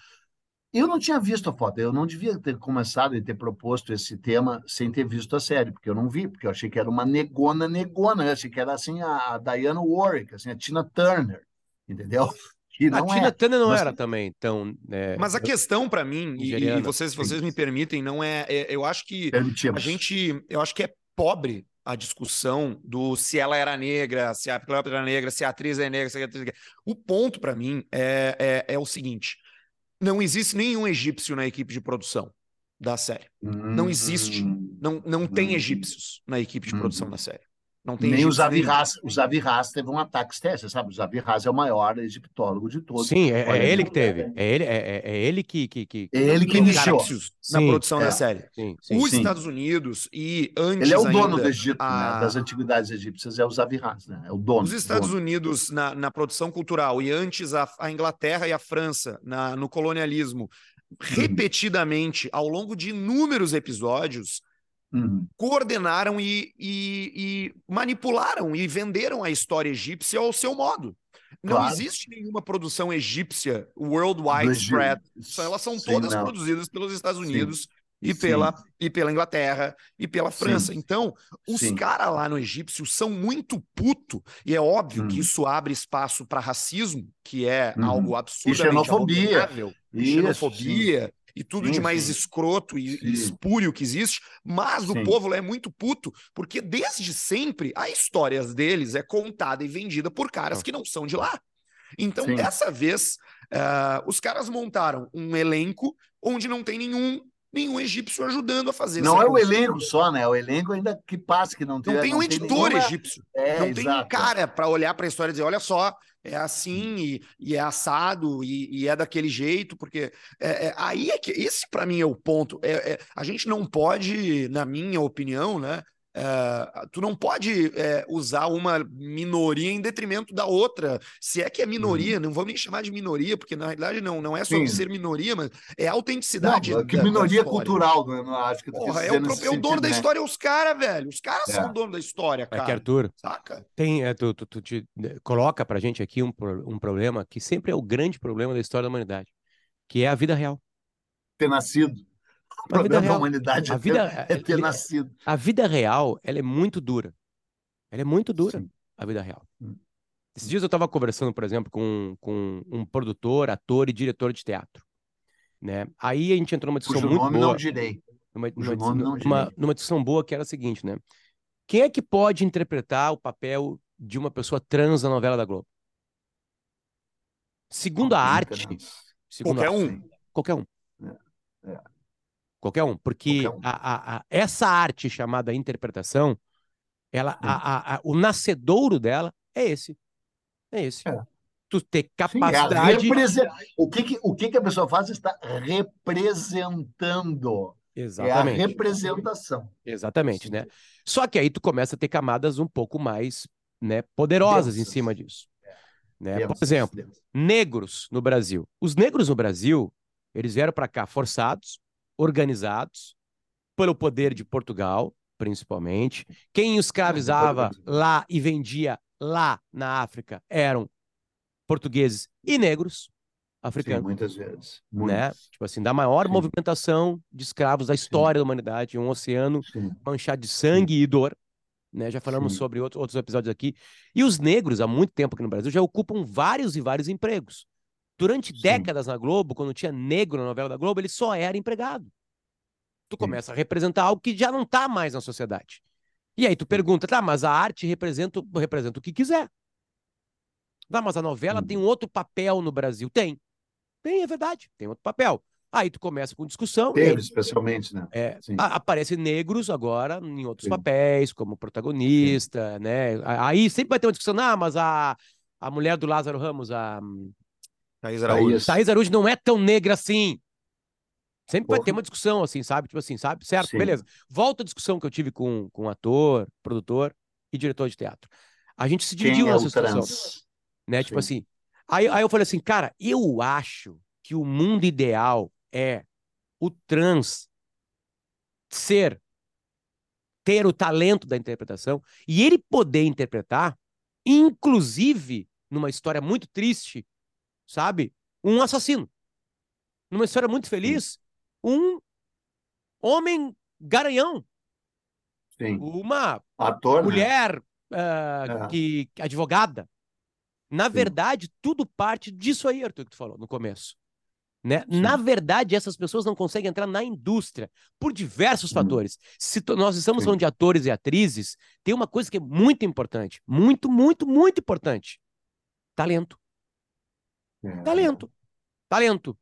Eu não tinha visto a foto, eu não devia ter começado e ter proposto esse tema sem ter visto a série, porque eu não vi, porque eu achei que era uma negona negona, eu achei que era assim a Diana Warwick, assim, a Tina Turner, entendeu? a Tina é. Turner não mas... era também tão. É... Mas a questão para mim, e, e, vocês, vocês me permitem, não é, é eu acho que Permitimos. a gente, eu acho que é pobre a discussão do se ela era negra, se a Cleópatra era negra, se a atriz é negra, se a atriz é negra. O ponto para mim é, é, é, o seguinte: não existe nenhum egípcio na equipe de produção da série. Não existe. Hum. Não, não tem hum. egípcios na equipe de produção da série. Não tem Nem o Zavirras, o Zavirras teve um ataque externo, sabe? O Zavirras é o maior egiptólogo de todos. Sim, é, é ele que teve. É ele, é, é, é ele que, que, que... É ele que iniciou na sim, produção da é. série. Sim, sim, Os Estados Unidos e antes Ele é o dono ainda, do Egito, a... né? das antiguidades egípcias, é o Zavirras, né? É o dono. Os Estados dono. Unidos na, na produção cultural e antes a, a Inglaterra e a França na, no colonialismo, repetidamente, ao longo de inúmeros episódios, Uhum. coordenaram e, e, e, manipularam e venderam a história egípcia ao seu modo. Não claro. existe nenhuma produção egípcia worldwide spread. Elas são Sim, todas não. produzidas pelos Estados Unidos Sim. e pela, e pela Inglaterra e pela França. Sim. Então, os caras lá no egípcio são muito puto, e é óbvio uhum. que isso abre espaço para racismo, que é uhum. algo absurdamente e xenofobia. Isso, xenofobia e tudo sim, de mais sim. escroto e sim. espúrio que existe, mas o povo lá é muito puto, porque desde sempre a história deles é contada e vendida por caras que não são de lá. Então, dessa vez, uh, os caras montaram um elenco onde não tem nenhum nenhum egípcio ajudando a fazer. Não é o elenco só, né? O elenco ainda que passa, que não tem. Não tem um editor nenhuma... egípcio. É, não exato. tem um cara para olhar para a história e dizer: olha só, é assim e, e é assado e, e, é daquele jeito, porque é, é, aí é que esse para mim é o ponto. É, é, a gente não pode, na minha opinião, né? Uh, tu não pode é, usar uma minoria em detrimento da outra. Se é que é minoria, uhum. não vou nem chamar de minoria, porque na realidade não, não é só ser minoria, mas é autenticidade. Não, que da, minoria da cultural, né? não acho que Porra, é, o, é o dono da né? história, é os caras, velho. Os caras é. são o dono da história, cara. É que, Arthur, Saca? Tem, é, tu, tu, tu te né, coloca pra gente aqui um, um problema que sempre é o grande problema da história da humanidade, que é a vida real. Ter nascido. O problema da humanidade a é, vida, ter, é ter nascido. A vida real, ela é muito dura. Ela é muito dura, Sim. a vida real. Hum. Esses dias eu estava conversando, por exemplo, com, com um produtor, ator e diretor de teatro. Né? Aí a gente entrou numa discussão Cujo muito nome boa. Não direi. Numa, numa, nome numa, numa discussão boa que era a seguinte, né? Quem é que pode interpretar o papel de uma pessoa trans na novela da Globo? Segundo a arte. Segundo qualquer a, um. Qualquer um. É, é. Qualquer um, porque Qualquer um. A, a, a, essa arte chamada interpretação, ela, a, o nascedouro dela é esse. É esse. É. Tu ter capacidade. Sim, represe... o que, que, o que, que a pessoa faz está representando. Exatamente. É a representação. Exatamente, Sim. né? Só que aí tu começa a ter camadas um pouco mais né, poderosas Densas. em cima disso. Né? Densas, Por exemplo, Densas. negros no Brasil. Os negros no Brasil, eles vieram para cá forçados, organizados pelo poder de Portugal, principalmente. Quem escravizava lá e vendia lá na África eram portugueses e negros africanos. Sim, muitas vezes. Né? Muitas. Tipo assim, da maior Sim. movimentação de escravos da história Sim. da humanidade, um oceano manchado de sangue e dor. Né? Já falamos sobre outro, outros episódios aqui. E os negros, há muito tempo aqui no Brasil, já ocupam vários e vários empregos. Durante Sim. décadas na Globo, quando tinha negro na novela da Globo, ele só era empregado. Tu começa Sim. a representar algo que já não está mais na sociedade. E aí tu pergunta, tá, mas a arte representa, representa o que quiser. Tá, mas a novela tem um outro papel no Brasil. Tem. Tem, é verdade. Tem outro papel. Aí tu começa com discussão. Teve, especialmente, né? É, aparecem negros agora em outros Sim. papéis, como protagonista, Sim. né? Aí sempre vai ter uma discussão, ah, mas a, a mulher do Lázaro Ramos, a Thaís Araújo. Thaís Araújo não é tão negra assim. Sempre Porra. vai ter uma discussão assim, sabe? Tipo assim, sabe? Certo, Sim. beleza. Volta a discussão que eu tive com, com ator, produtor e diretor de teatro. A gente se dividiu Quem é nessa situação. Né? Tipo Sim. Tipo assim. Aí, aí eu falei assim, cara, eu acho que o mundo ideal é o trans ser, ter o talento da interpretação e ele poder interpretar, inclusive numa história muito triste, sabe? Um assassino. Numa história muito feliz, um homem garanhão. Sim. Uma Ator, né? mulher né? uh, é. que advogada. Na Sim. verdade, tudo parte disso aí, Arthur, que tu falou no começo. Né? Na verdade, essas pessoas não conseguem entrar na indústria por diversos hum. fatores. Se nós estamos Sim. falando de atores e atrizes, tem uma coisa que é muito importante, muito, muito, muito importante: talento. É. Talento. Talento.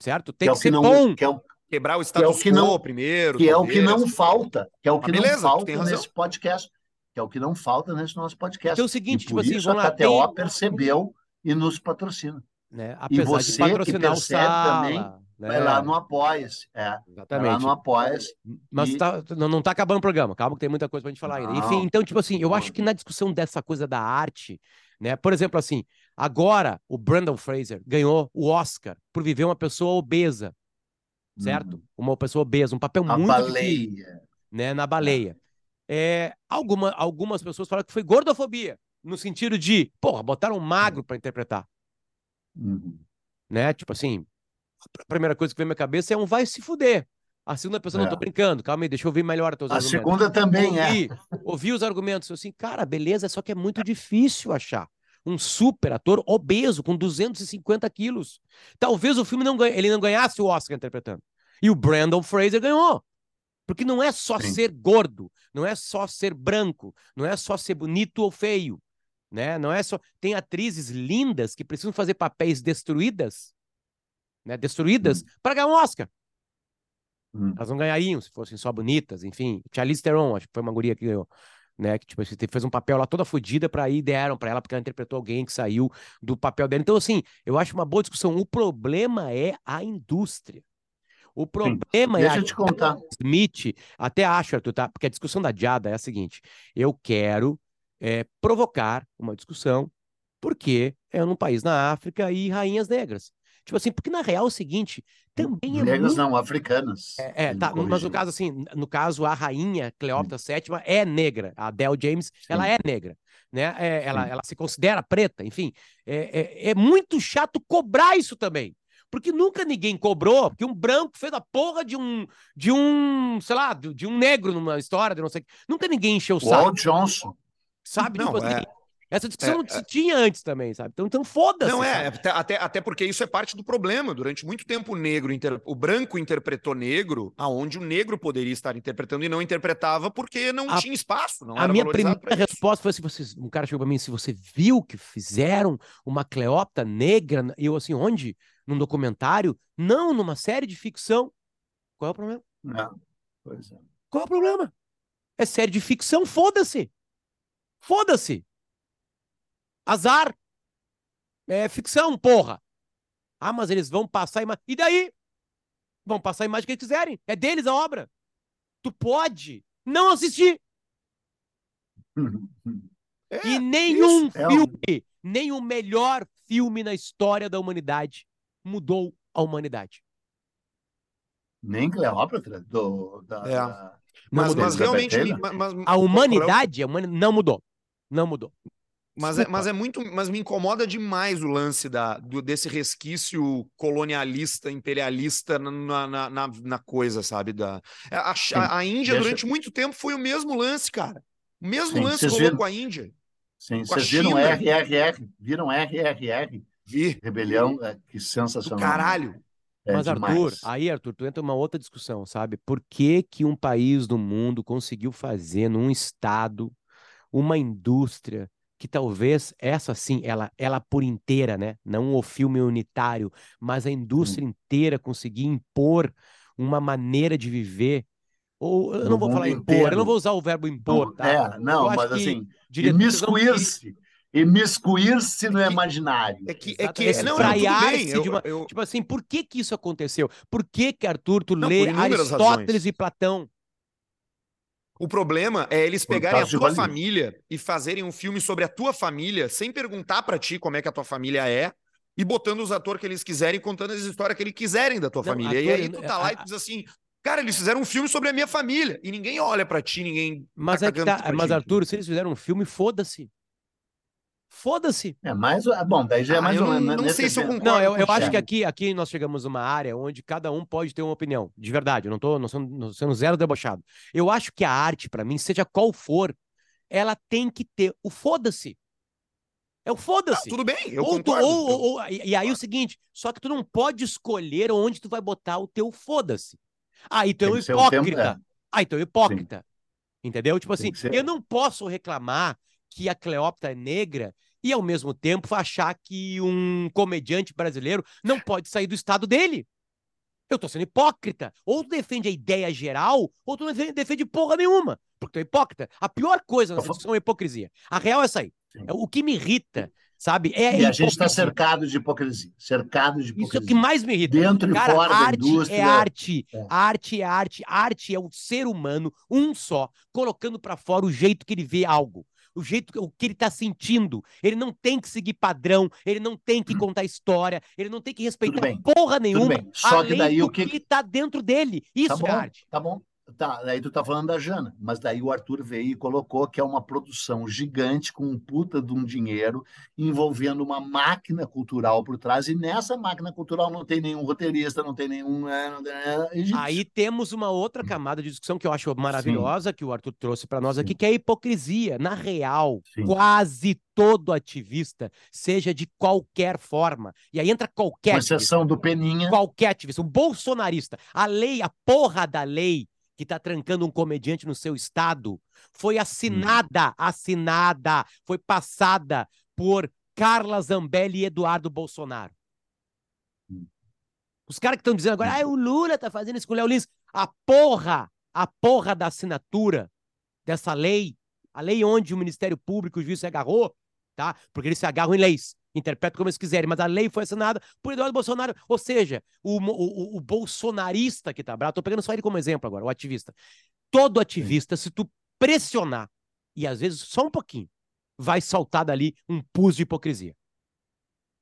Certo? Tem que, que, é que ser não, bom. Que é o, Quebrar o status que é o quo não, primeiro. Que é o que não falta. Que é o que não falta nesse podcast. Que é o que não falta nesse nosso podcast. Então é o seguinte, e tipo assim, isso a KTO tem... percebeu e nos patrocina. Né? Apesar e você que percebe também, né? vai lá no Apoia-se. É, Exatamente. Vai lá no Apoia-se. Mas e... tá, não, não tá acabando o programa. Calma que tem muita coisa pra gente falar não, ainda. Enfim, então, tipo assim, eu acho que na discussão dessa coisa da arte, né? Por exemplo, assim, agora o Brandon Fraser ganhou o Oscar por viver uma pessoa obesa, certo? Uhum. Uma pessoa obesa, um papel a muito baleia. difícil, né? Na baleia. É, alguma, algumas pessoas falam que foi gordofobia, no sentido de, porra, botaram um magro para interpretar. Uhum. Né? Tipo assim, a primeira coisa que vem na minha cabeça é um vai se fuder. A segunda pessoa, é. não tô brincando, calma aí, deixa eu ouvir melhor os a argumentos. A segunda também ouvi, é. Ouvi os argumentos, assim, cara, beleza, só que é muito difícil achar um super ator obeso com 250 quilos. Talvez o filme não ganhe, ele não ganhasse o Oscar interpretando. E o Brandon Fraser ganhou. Porque não é só Sim. ser gordo, não é só ser branco, não é só ser bonito ou feio. né? Não é só tem atrizes lindas que precisam fazer papéis destruídas, né? Destruídas hum. para ganhar um Oscar. Hum. Elas não ganhariam se fossem só bonitas, enfim. Charlize Theron, acho que foi uma guria que ganhou né? Que tipo, assim, fez um papel lá toda fodida para ir deram para ela porque ela interpretou alguém que saiu do papel dela. Então, assim, eu acho uma boa discussão. O problema é a indústria. O problema Sim. é. Deixa eu te contar. Smith, até acho, Arthur, tá? Porque a discussão da Diada é a seguinte: eu quero é, provocar uma discussão porque é num país na África e rainhas negras. Tipo assim, porque na real é o seguinte, também é Negras muito... não, africanas. É, é tá, mas no caso assim, no caso a rainha Cleópatra VII é negra, a Del James, Sim. ela é negra, né? É, ela, ela se considera preta, enfim. É, é, é muito chato cobrar isso também. Porque nunca ninguém cobrou que um branco fez a porra de um, de um, sei lá, de, de um negro numa história, de não sei Nunca ninguém encheu o saco. Walt Johnson. Sabe? Não, tipo assim, é... Essa discussão é, não se é. tinha antes também, sabe? Então, então foda-se. Não, é, até, até porque isso é parte do problema. Durante muito tempo, o negro, inter... o branco interpretou negro, aonde o negro poderia estar interpretando e não interpretava porque não a, tinha espaço. Não a minha primeira resposta foi assim: você, um cara chegou pra mim, se você viu que fizeram uma Cleópatra negra, eu assim, onde? Num documentário? Não, numa série de ficção. Qual é o problema? Não, pois é. Qual é o problema? É série de ficção, foda-se. Foda-se. Azar. É ficção, porra. Ah, mas eles vão passar imagem. E daí? Vão passar a imagem que eles quiserem. É deles a obra. Tu pode não assistir. É, e nenhum isso, filme, é um... nem o melhor filme na história da humanidade mudou a humanidade. Nem Cleópatra? Do, da, é. da... Mas, mas, realmente. Mas, a humanidade, a humanidade não mudou. Não mudou. Mas é, mas é muito, mas me incomoda demais o lance da, do, desse resquício colonialista, imperialista na, na, na, na coisa, sabe? Da, a, a, a Índia, Deixa... durante muito tempo, foi o mesmo lance, cara. O mesmo Sim, lance rolou viram... com a Índia. Sim, vocês viram RRR? Viram RRR? Vi. Rebelião, é, que sensacional. Do caralho. É Mas, demais. Arthur, aí, Arthur, tu entra uma outra discussão, sabe? Por que, que um país do mundo conseguiu fazer num estado uma indústria que talvez essa sim, ela, ela por inteira, né? Não o filme unitário, mas a indústria inteira conseguir impor uma maneira de viver. Ou eu não vou falar inteiro. impor, eu não vou usar o verbo impor, tá? É, não, mas assim, imiscuir-se. Imiscuir-se no imaginário. É que, é que não, não, de uma, eu... Tipo assim, por que que isso aconteceu? Por que que, Arthur, tu não, lê Aristóteles razões. e Platão? O problema é eles pegarem a tua família e fazerem um filme sobre a tua família sem perguntar para ti como é que a tua família é e botando os atores que eles quiserem, contando as histórias que eles quiserem da tua não, família. Ator, e aí tu tá lá a, e diz assim, cara, eles fizeram um filme sobre a minha família e ninguém olha para ti, ninguém. Mas tá é que tá, mas. Arthur, se eles fizeram um filme, foda-se. Foda-se. É mais. Bom, daí já é ah, mais ou menos. Não, não sei se eu concordo. Não, eu, eu acho que aqui, aqui nós chegamos numa área onde cada um pode ter uma opinião. De verdade, eu não tô não sendo, não sendo zero debochado. Eu acho que a arte, para mim, seja qual for, ela tem que ter o foda-se. É o foda-se. Ah, tudo bem, eu ou, concordo. Ou, ou, ou, e aí o seguinte, só que tu não pode escolher onde tu vai botar o teu foda-se. Aí tu é um hipócrita. Tempo, é. Aí tu é um hipócrita. Sim. Entendeu? Tipo assim, eu não posso reclamar que a Cleópatra é negra e, ao mesmo tempo, achar que um comediante brasileiro não pode sair do estado dele. Eu tô sendo hipócrita. Ou tu defende a ideia geral, ou tu não defende porra nenhuma. Porque tu é hipócrita. A pior coisa nessa discussão é a hipocrisia. A real é essa aí. É o que me irrita, sabe? É a e a, gente está cercado de hipocrisia. Cercado de hipocrisia. Isso é o que mais me irrita. Dentro Cara, e fora arte da indústria. É arte. É. Arte é arte. Arte é o ser humano, um só, colocando para fora o jeito que ele vê algo o jeito o que ele está sentindo. Ele não tem que seguir padrão, ele não tem que contar história, ele não tem que respeitar porra nenhuma. Só que daí o que está dentro dele. Isso tá bom, é. Tá bom. Tá, daí tu tá falando da Jana, mas daí o Arthur veio e colocou que é uma produção gigante com um puta de um dinheiro envolvendo uma máquina cultural por trás, e nessa máquina cultural não tem nenhum roteirista, não tem nenhum. É, não tem... É, Aí temos uma outra camada de discussão que eu acho maravilhosa, Sim. que o Arthur trouxe para nós aqui, Sim. que é a hipocrisia. Na real, Sim. quase todo ativista, seja de qualquer forma, e aí entra qualquer. Com exceção do Peninha. Qualquer ativista, um bolsonarista. A lei, a porra da lei que está trancando um comediante no seu estado foi assinada, hum. assinada, foi passada por Carla Zambelli e Eduardo Bolsonaro. Hum. Os caras que estão dizendo agora, ah, o Lula tá fazendo isso com o Léo Lins. A porra, a porra da assinatura dessa lei, a lei onde o Ministério Público, o juiz se agarrou, tá? Porque eles se agarram em leis interpretam como eles quiserem, mas a lei foi assinada por Eduardo Bolsonaro. Ou seja, o, o, o bolsonarista que tá bravo, tô pegando só ele como exemplo agora, o ativista. Todo ativista, se tu pressionar, e às vezes só um pouquinho, vai saltar dali um pus de hipocrisia.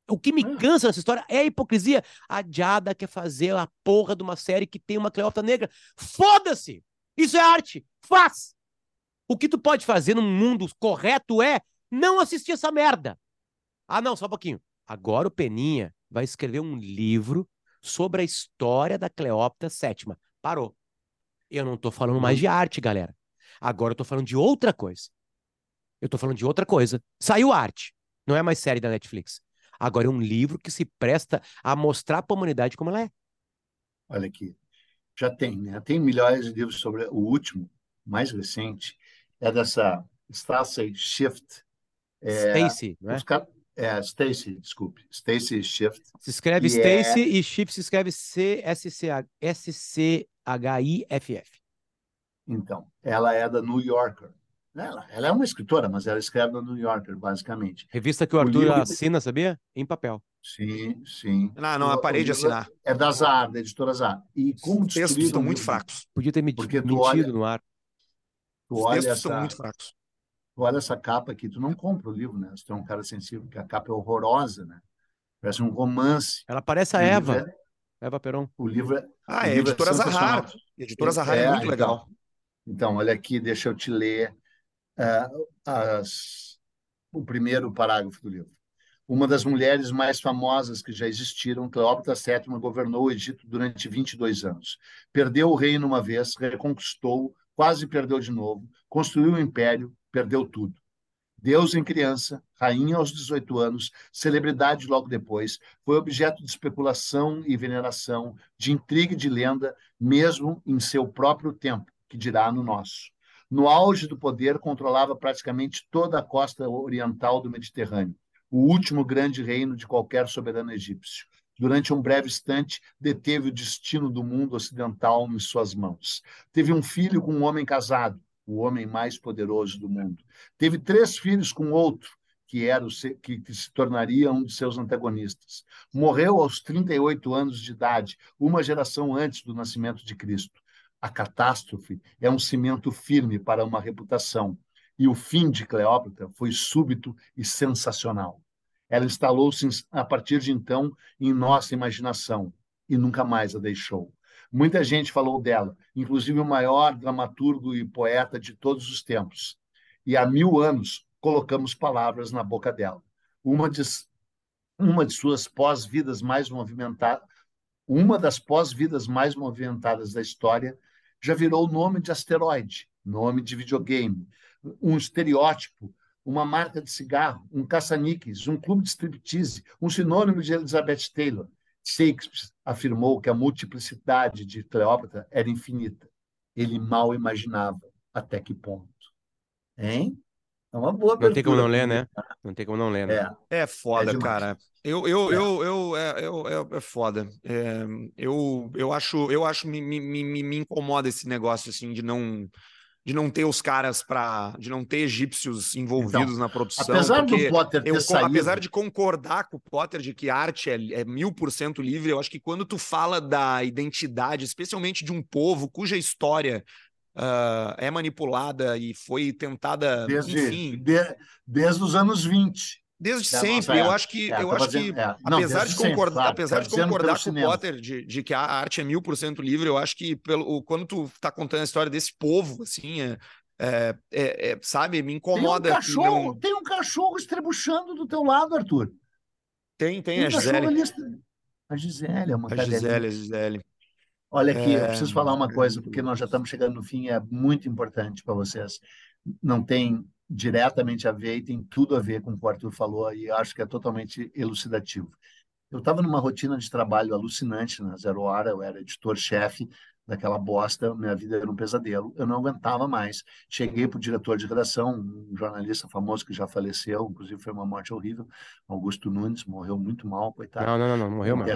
O que me ah. cansa nessa história é a hipocrisia. A Diada quer fazer a porra de uma série que tem uma Cleópatra negra. Foda-se! Isso é arte! Faz! O que tu pode fazer num mundo correto é não assistir essa merda. Ah, não, só um pouquinho. Agora o Peninha vai escrever um livro sobre a história da Cleópatra VII. Parou. Eu não estou falando mais de arte, galera. Agora eu estou falando de outra coisa. Eu estou falando de outra coisa. Saiu arte. Não é mais série da Netflix. Agora é um livro que se presta a mostrar para a humanidade como ela é. Olha aqui. Já tem, né? Tem milhares de livros sobre o último, mais recente, é dessa Stacy Shift. É, Stacy, não é? Os, é, Stacy, desculpe. Stacy Shift. Se escreve Stacy é... e Shift se escreve C-S-C-H-I-F-F. Então, ela é da New Yorker. Ela, ela é uma escritora, mas ela escreve no New Yorker, basicamente. Revista que o, o Arthur livro... assina, sabia? Em papel. Sim, sim. Não, não, parei de assinar. É da Zar, da editora Zar. E como Os textos estão muito fracos. Podia ter metido, mentido olha, no ar. Os textos essa... estão muito fracos olha essa capa aqui, tu não compra o livro, né? Se tu é um cara sensível, porque a capa é horrorosa, né? Parece um romance. Ela parece a Eva. É... Eva Peron. O livro é. Ah, é Editora é Zahar. Editora Zahar é, é, muito então, legal. Então, olha aqui, deixa eu te ler uh, as... o primeiro parágrafo do livro. Uma das mulheres mais famosas que já existiram, Cleópatra VII, governou o Egito durante 22 anos. Perdeu o reino uma vez, reconquistou, quase perdeu de novo, construiu um império, perdeu tudo. Deus em criança, rainha aos 18 anos, celebridade logo depois, foi objeto de especulação e veneração, de intriga e de lenda, mesmo em seu próprio tempo, que dirá no nosso. No auge do poder, controlava praticamente toda a costa oriental do Mediterrâneo, o último grande reino de qualquer soberano egípcio. Durante um breve instante, deteve o destino do mundo ocidental em suas mãos. Teve um filho com um homem casado, o homem mais poderoso do mundo. Teve três filhos com outro, que, era o, que, que se tornaria um de seus antagonistas. Morreu aos 38 anos de idade, uma geração antes do nascimento de Cristo. A catástrofe é um cimento firme para uma reputação, e o fim de Cleópatra foi súbito e sensacional. Ela instalou-se a partir de então em nossa imaginação e nunca mais a deixou. Muita gente falou dela, inclusive o maior dramaturgo e poeta de todos os tempos. E há mil anos colocamos palavras na boca dela. Uma de, uma de suas pós-vidas mais movimentadas, uma das pós-vidas mais movimentadas da história, já virou nome de asteroide, nome de videogame, um estereótipo, uma marca de cigarro, um caça-níqueis, um clube de striptease, um sinônimo de Elizabeth Taylor. Shakespeare afirmou que a multiplicidade de Cleópatra era infinita. Ele mal imaginava até que ponto. Hein? É uma boa Não tem como não ler, né? Não tem como não ler, né? É, é foda, é cara. Eu, eu, é. eu, eu, é, eu, é, é foda. É, eu, eu acho, eu acho me, me, me, me incomoda esse negócio assim de não de não ter os caras para de não ter egípcios envolvidos então, na produção. Apesar do Potter ter eu, saído... Apesar de concordar com o Potter de que arte é, é mil por cento livre, eu acho que quando tu fala da identidade, especialmente de um povo cuja história uh, é manipulada e foi tentada, desde, enfim... De, desde os anos 20. Desde sempre, eu acho que, é, eu acho que é. Não, apesar de concordar, claro, apesar de concordar com o Potter de, de, que a arte é mil por cento livre, eu acho que pelo, quando tu tá contando a história desse povo, assim, é, é, é, é sabe, me incomoda. Tem um cachorro, não... tem um cachorro estrebuchando do teu lado, Arthur. Tem, tem, tem a Gisele. Ali, a Gisele é uma A Gisele, a Gisele. Olha aqui, eu preciso falar uma coisa, porque nós já estamos chegando no fim, é muito importante para vocês. Não tem diretamente a ver e tem tudo a ver com o que o Arthur falou e acho que é totalmente elucidativo. Eu estava numa rotina de trabalho alucinante na Zero Hora, eu era editor-chefe daquela bosta, minha vida era um pesadelo, eu não aguentava mais. Cheguei para o diretor de redação, um jornalista famoso que já faleceu, inclusive foi uma morte horrível, Augusto Nunes, morreu muito mal, coitado. Não, não, não, não morreu, mano.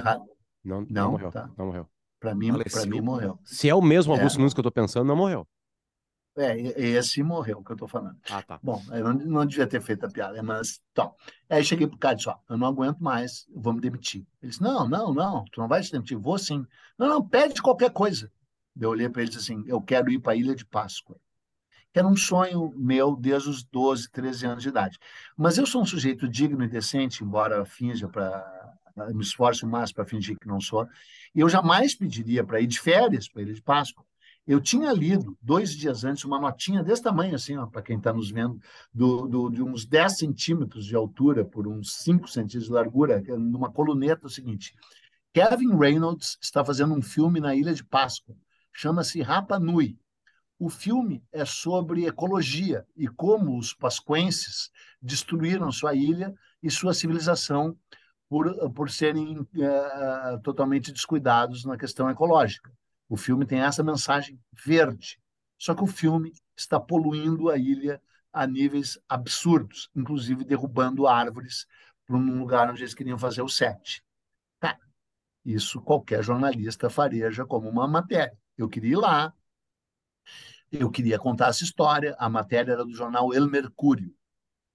Não, não, não, morreu, tá. não morreu. Para mim, para mim morreu. Se é o mesmo Augusto é. Nunes que eu estou pensando, não morreu. É, esse morreu que eu estou falando. Ah, tá. Bom, eu não, não devia ter feito a piada, mas tá. Aí cheguei pro cara e disse: ó, eu não aguento mais, vou me demitir. Ele disse: não, não, não, tu não vai se demitir, vou sim. Não, não, pede qualquer coisa. Eu olhei para ele e disse assim: eu quero ir para a Ilha de Páscoa. Que era um sonho meu desde os 12, 13 anos de idade. Mas eu sou um sujeito digno e decente, embora finja para. me esforce o máximo para fingir que não sou. E eu jamais pediria para ir de férias para a Ilha de Páscoa. Eu tinha lido, dois dias antes, uma notinha desse tamanho, assim, para quem está nos vendo, do, do, de uns 10 centímetros de altura por uns 5 centímetros de largura, é numa coluneta, o seguinte: Kevin Reynolds está fazendo um filme na Ilha de Páscoa, chama-se Rapa Nui. O filme é sobre ecologia e como os pasquenses destruíram sua ilha e sua civilização por, por serem uh, totalmente descuidados na questão ecológica. O filme tem essa mensagem verde. Só que o filme está poluindo a ilha a níveis absurdos, inclusive derrubando árvores para um lugar onde eles queriam fazer o set. Tá. Isso qualquer jornalista fareja como uma matéria. Eu queria ir lá, eu queria contar essa história. A matéria era do jornal El Mercúrio.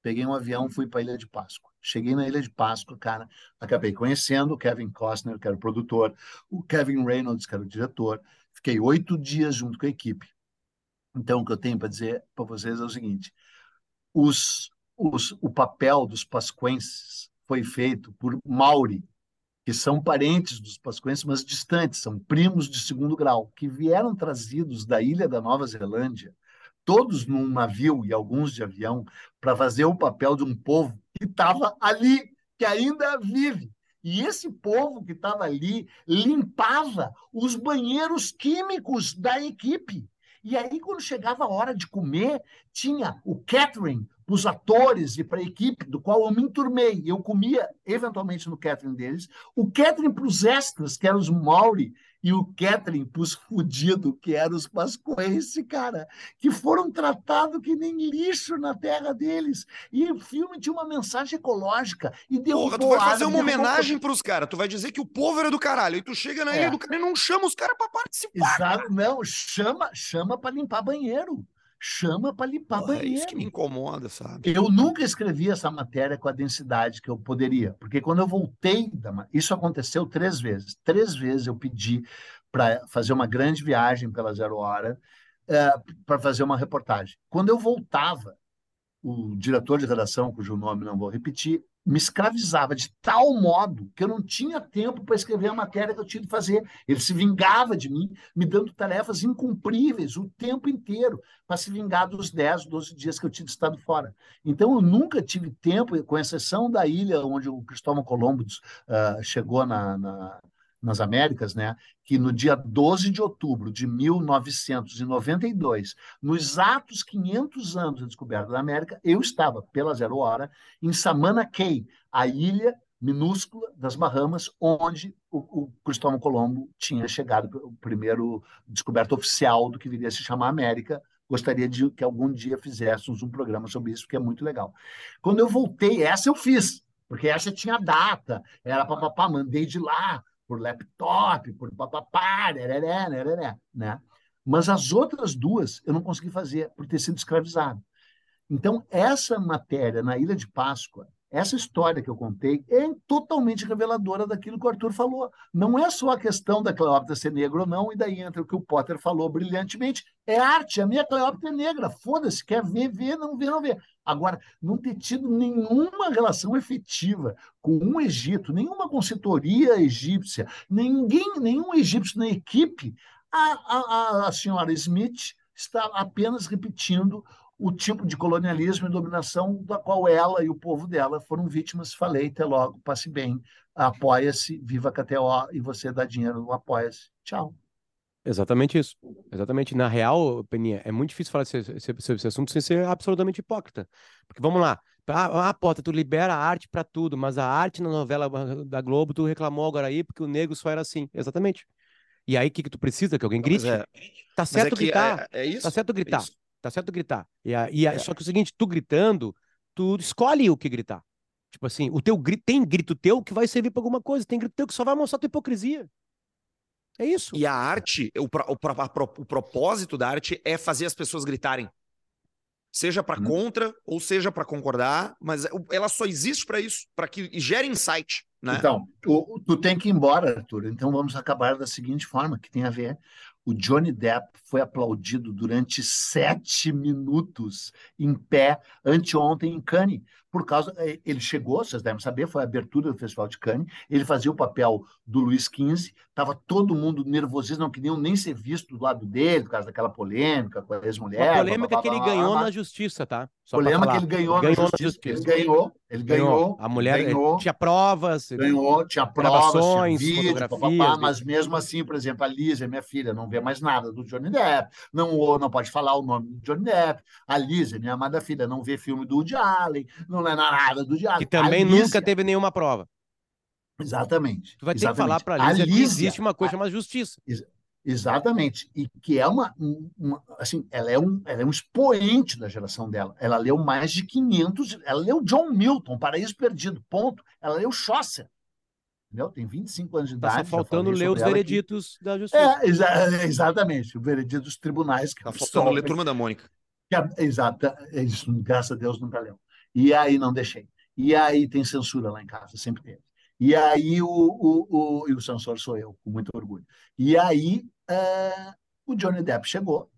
Peguei um avião, fui para a Ilha de Páscoa. Cheguei na Ilha de Páscoa, cara, acabei conhecendo o Kevin Costner, que era o produtor, o Kevin Reynolds, que era o diretor. Fiquei oito dias junto com a equipe. Então, o que eu tenho para dizer para vocês é o seguinte: os, os, o papel dos pasquenses foi feito por Mauri, que são parentes dos pasquenses, mas distantes, são primos de segundo grau, que vieram trazidos da ilha da Nova Zelândia todos num navio e alguns de avião, para fazer o papel de um povo que estava ali, que ainda vive. E esse povo que estava ali limpava os banheiros químicos da equipe. E aí, quando chegava a hora de comer, tinha o catering para os atores e para a equipe, do qual eu me enturmei. Eu comia, eventualmente, no catering deles. O catering para os extras, que eram os Mauri e o Catherine pros fudidos, que eram os pascoenses, cara, que foram tratados que nem lixo na terra deles. E o filme tinha uma mensagem ecológica. E deu Porra, tu vai fazer uma homenagem pros caras, tu vai dizer que o povo era do caralho, e tu chega na é. ilha do cara e não chama os caras para participar. Exato, não, chama, chama para limpar banheiro chama para limpar Porra, banheiro. É isso que me incomoda, sabe? Eu nunca escrevi essa matéria com a densidade que eu poderia, porque quando eu voltei, isso aconteceu três vezes. Três vezes eu pedi para fazer uma grande viagem pela Zero Hora é, para fazer uma reportagem. Quando eu voltava, o diretor de redação, cujo nome não vou repetir, me escravizava de tal modo que eu não tinha tempo para escrever a matéria que eu tinha de fazer. Ele se vingava de mim, me dando tarefas incumpríveis o tempo inteiro, para se vingar dos 10, 12 dias que eu tinha estado fora. Então, eu nunca tive tempo, com exceção da ilha onde o Cristóvão Colombo uh, chegou na, na nas Américas, né, que no dia 12 de outubro de 1992, nos exatos 500 anos da descoberta da América, eu estava, pela zero hora, em Samana Cay, a ilha minúscula das Bahamas, onde o, o Cristóvão Colombo tinha chegado, o primeiro descoberta oficial do que viria a se chamar América. Gostaria de que algum dia fizéssemos um programa sobre isso, que é muito legal. Quando eu voltei, essa eu fiz, porque essa tinha data, era papapá, mandei de lá, por laptop, por papapá, nereré, nereré, né? Mas as outras duas eu não consegui fazer por ter sido escravizado. Então, essa matéria na Ilha de Páscoa, essa história que eu contei é totalmente reveladora daquilo que o Arthur falou. Não é só a questão da Cleópatra ser negra ou não, e daí entra o que o Potter falou brilhantemente. É arte, a minha Cleópatra é negra, foda-se, quer ver, ver, não ver, não ver. Agora, não ter tido nenhuma relação efetiva com um Egito, nenhuma consultoria egípcia, ninguém, nenhum egípcio na equipe, a, a, a senhora Smith está apenas repetindo o tipo de colonialismo e dominação da qual ela e o povo dela foram vítimas. Falei, até logo, passe bem, apoia-se, viva a KTO e você dá dinheiro, apoia-se. Tchau. Exatamente isso. Exatamente. Na real, Peninha, é muito difícil falar sobre esse, esse, assunto sem ser absolutamente hipócrita. Porque vamos lá. Ah, ah Pota, tu libera a arte para tudo, mas a arte na novela da Globo tu reclamou agora aí porque o negro só era assim. Exatamente. E aí, o que, que tu precisa? Que alguém grite? É... Tá certo é gritar. É, é, isso? Tá certo gritar. Isso. Tá certo gritar. E, a, e a, é. Só que é o seguinte, tu gritando, tu escolhe o que gritar. Tipo assim, o teu grito, tem grito teu que vai servir para alguma coisa, tem grito teu que só vai mostrar tua hipocrisia. É isso. E a arte, o, o, o, o propósito da arte é fazer as pessoas gritarem. Seja para hum. contra ou seja para concordar, mas ela só existe para isso, para que gere insight. Né? Então, tu, tu tem que ir embora, Arthur. Então vamos acabar da seguinte forma, que tem a ver. O Johnny Depp foi aplaudido durante sete minutos em pé anteontem em Cannes, por causa. Eh, ele chegou, vocês devem saber, foi a abertura do Festival de Cannes. Ele fazia o papel do Luiz XV, estava todo mundo nervosíssimo, não queriam nem ser visto do lado dele, por causa daquela polêmica com a ex-mulher. A polêmica blá, blá, blá, que ele ganhou na justiça, tá? Só polêmica que ele ganhou, ganhou na, justiça. na, justiça. Ele ganhou, ele ganhou. ganhou a mulher ganhou, tinha provas. Ganhou, tinha provas, tinha vídeo, papapá, mas mesmo assim, por exemplo, a Lisa, minha filha, não vê mais nada do Johnny Depp, não, não pode falar o nome do Johnny Depp. A Lisa, minha amada filha, não vê filme do Woody Allen, não lê nada do Allen. Que também nunca teve nenhuma prova. Exatamente. Tu vai ter que falar para a Lisa que existe uma coisa chamada justiça. Ex exatamente. E que é uma, uma, assim, ela é, um, ela é um expoente da geração dela. Ela leu mais de 500, ela leu John Milton, Paraíso Perdido, ponto. Ela leu Chaucer. Entendeu? Tem 25 anos de idade. Tá só faltando ler os vereditos aqui. da justiça. É, exa exatamente, o veredito dos tribunais. Que tá faltando ler Turma da Mônica. Que, exato, é isso, graças a Deus nunca leu. E aí não deixei. E aí tem censura lá em casa, sempre teve. E aí o, o, o, e o censor sou eu, com muito orgulho. E aí é, o Johnny Depp chegou,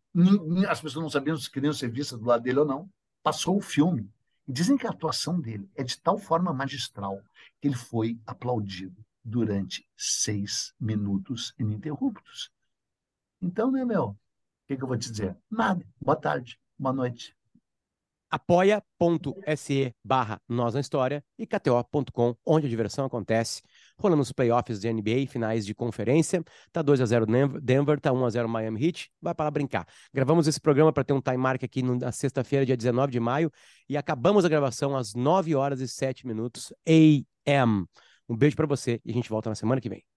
as pessoas não sabiam se queriam ser vistas do lado dele ou não, passou o filme. E dizem que a atuação dele é de tal forma magistral que ele foi aplaudido durante seis minutos ininterruptos. Então, né, meu? O que, que eu vou te dizer? Nada. Boa tarde, boa noite apoia.se barra Nós na História e kto.com, onde a diversão acontece. Rolando os playoffs de NBA, finais de conferência. Tá 2 a 0 Denver, tá 1 a 0 Miami Heat. Vai para lá brincar. Gravamos esse programa para ter um time mark aqui na sexta-feira, dia 19 de maio, e acabamos a gravação às 9 horas e 7 minutos AM. Um beijo para você e a gente volta na semana que vem.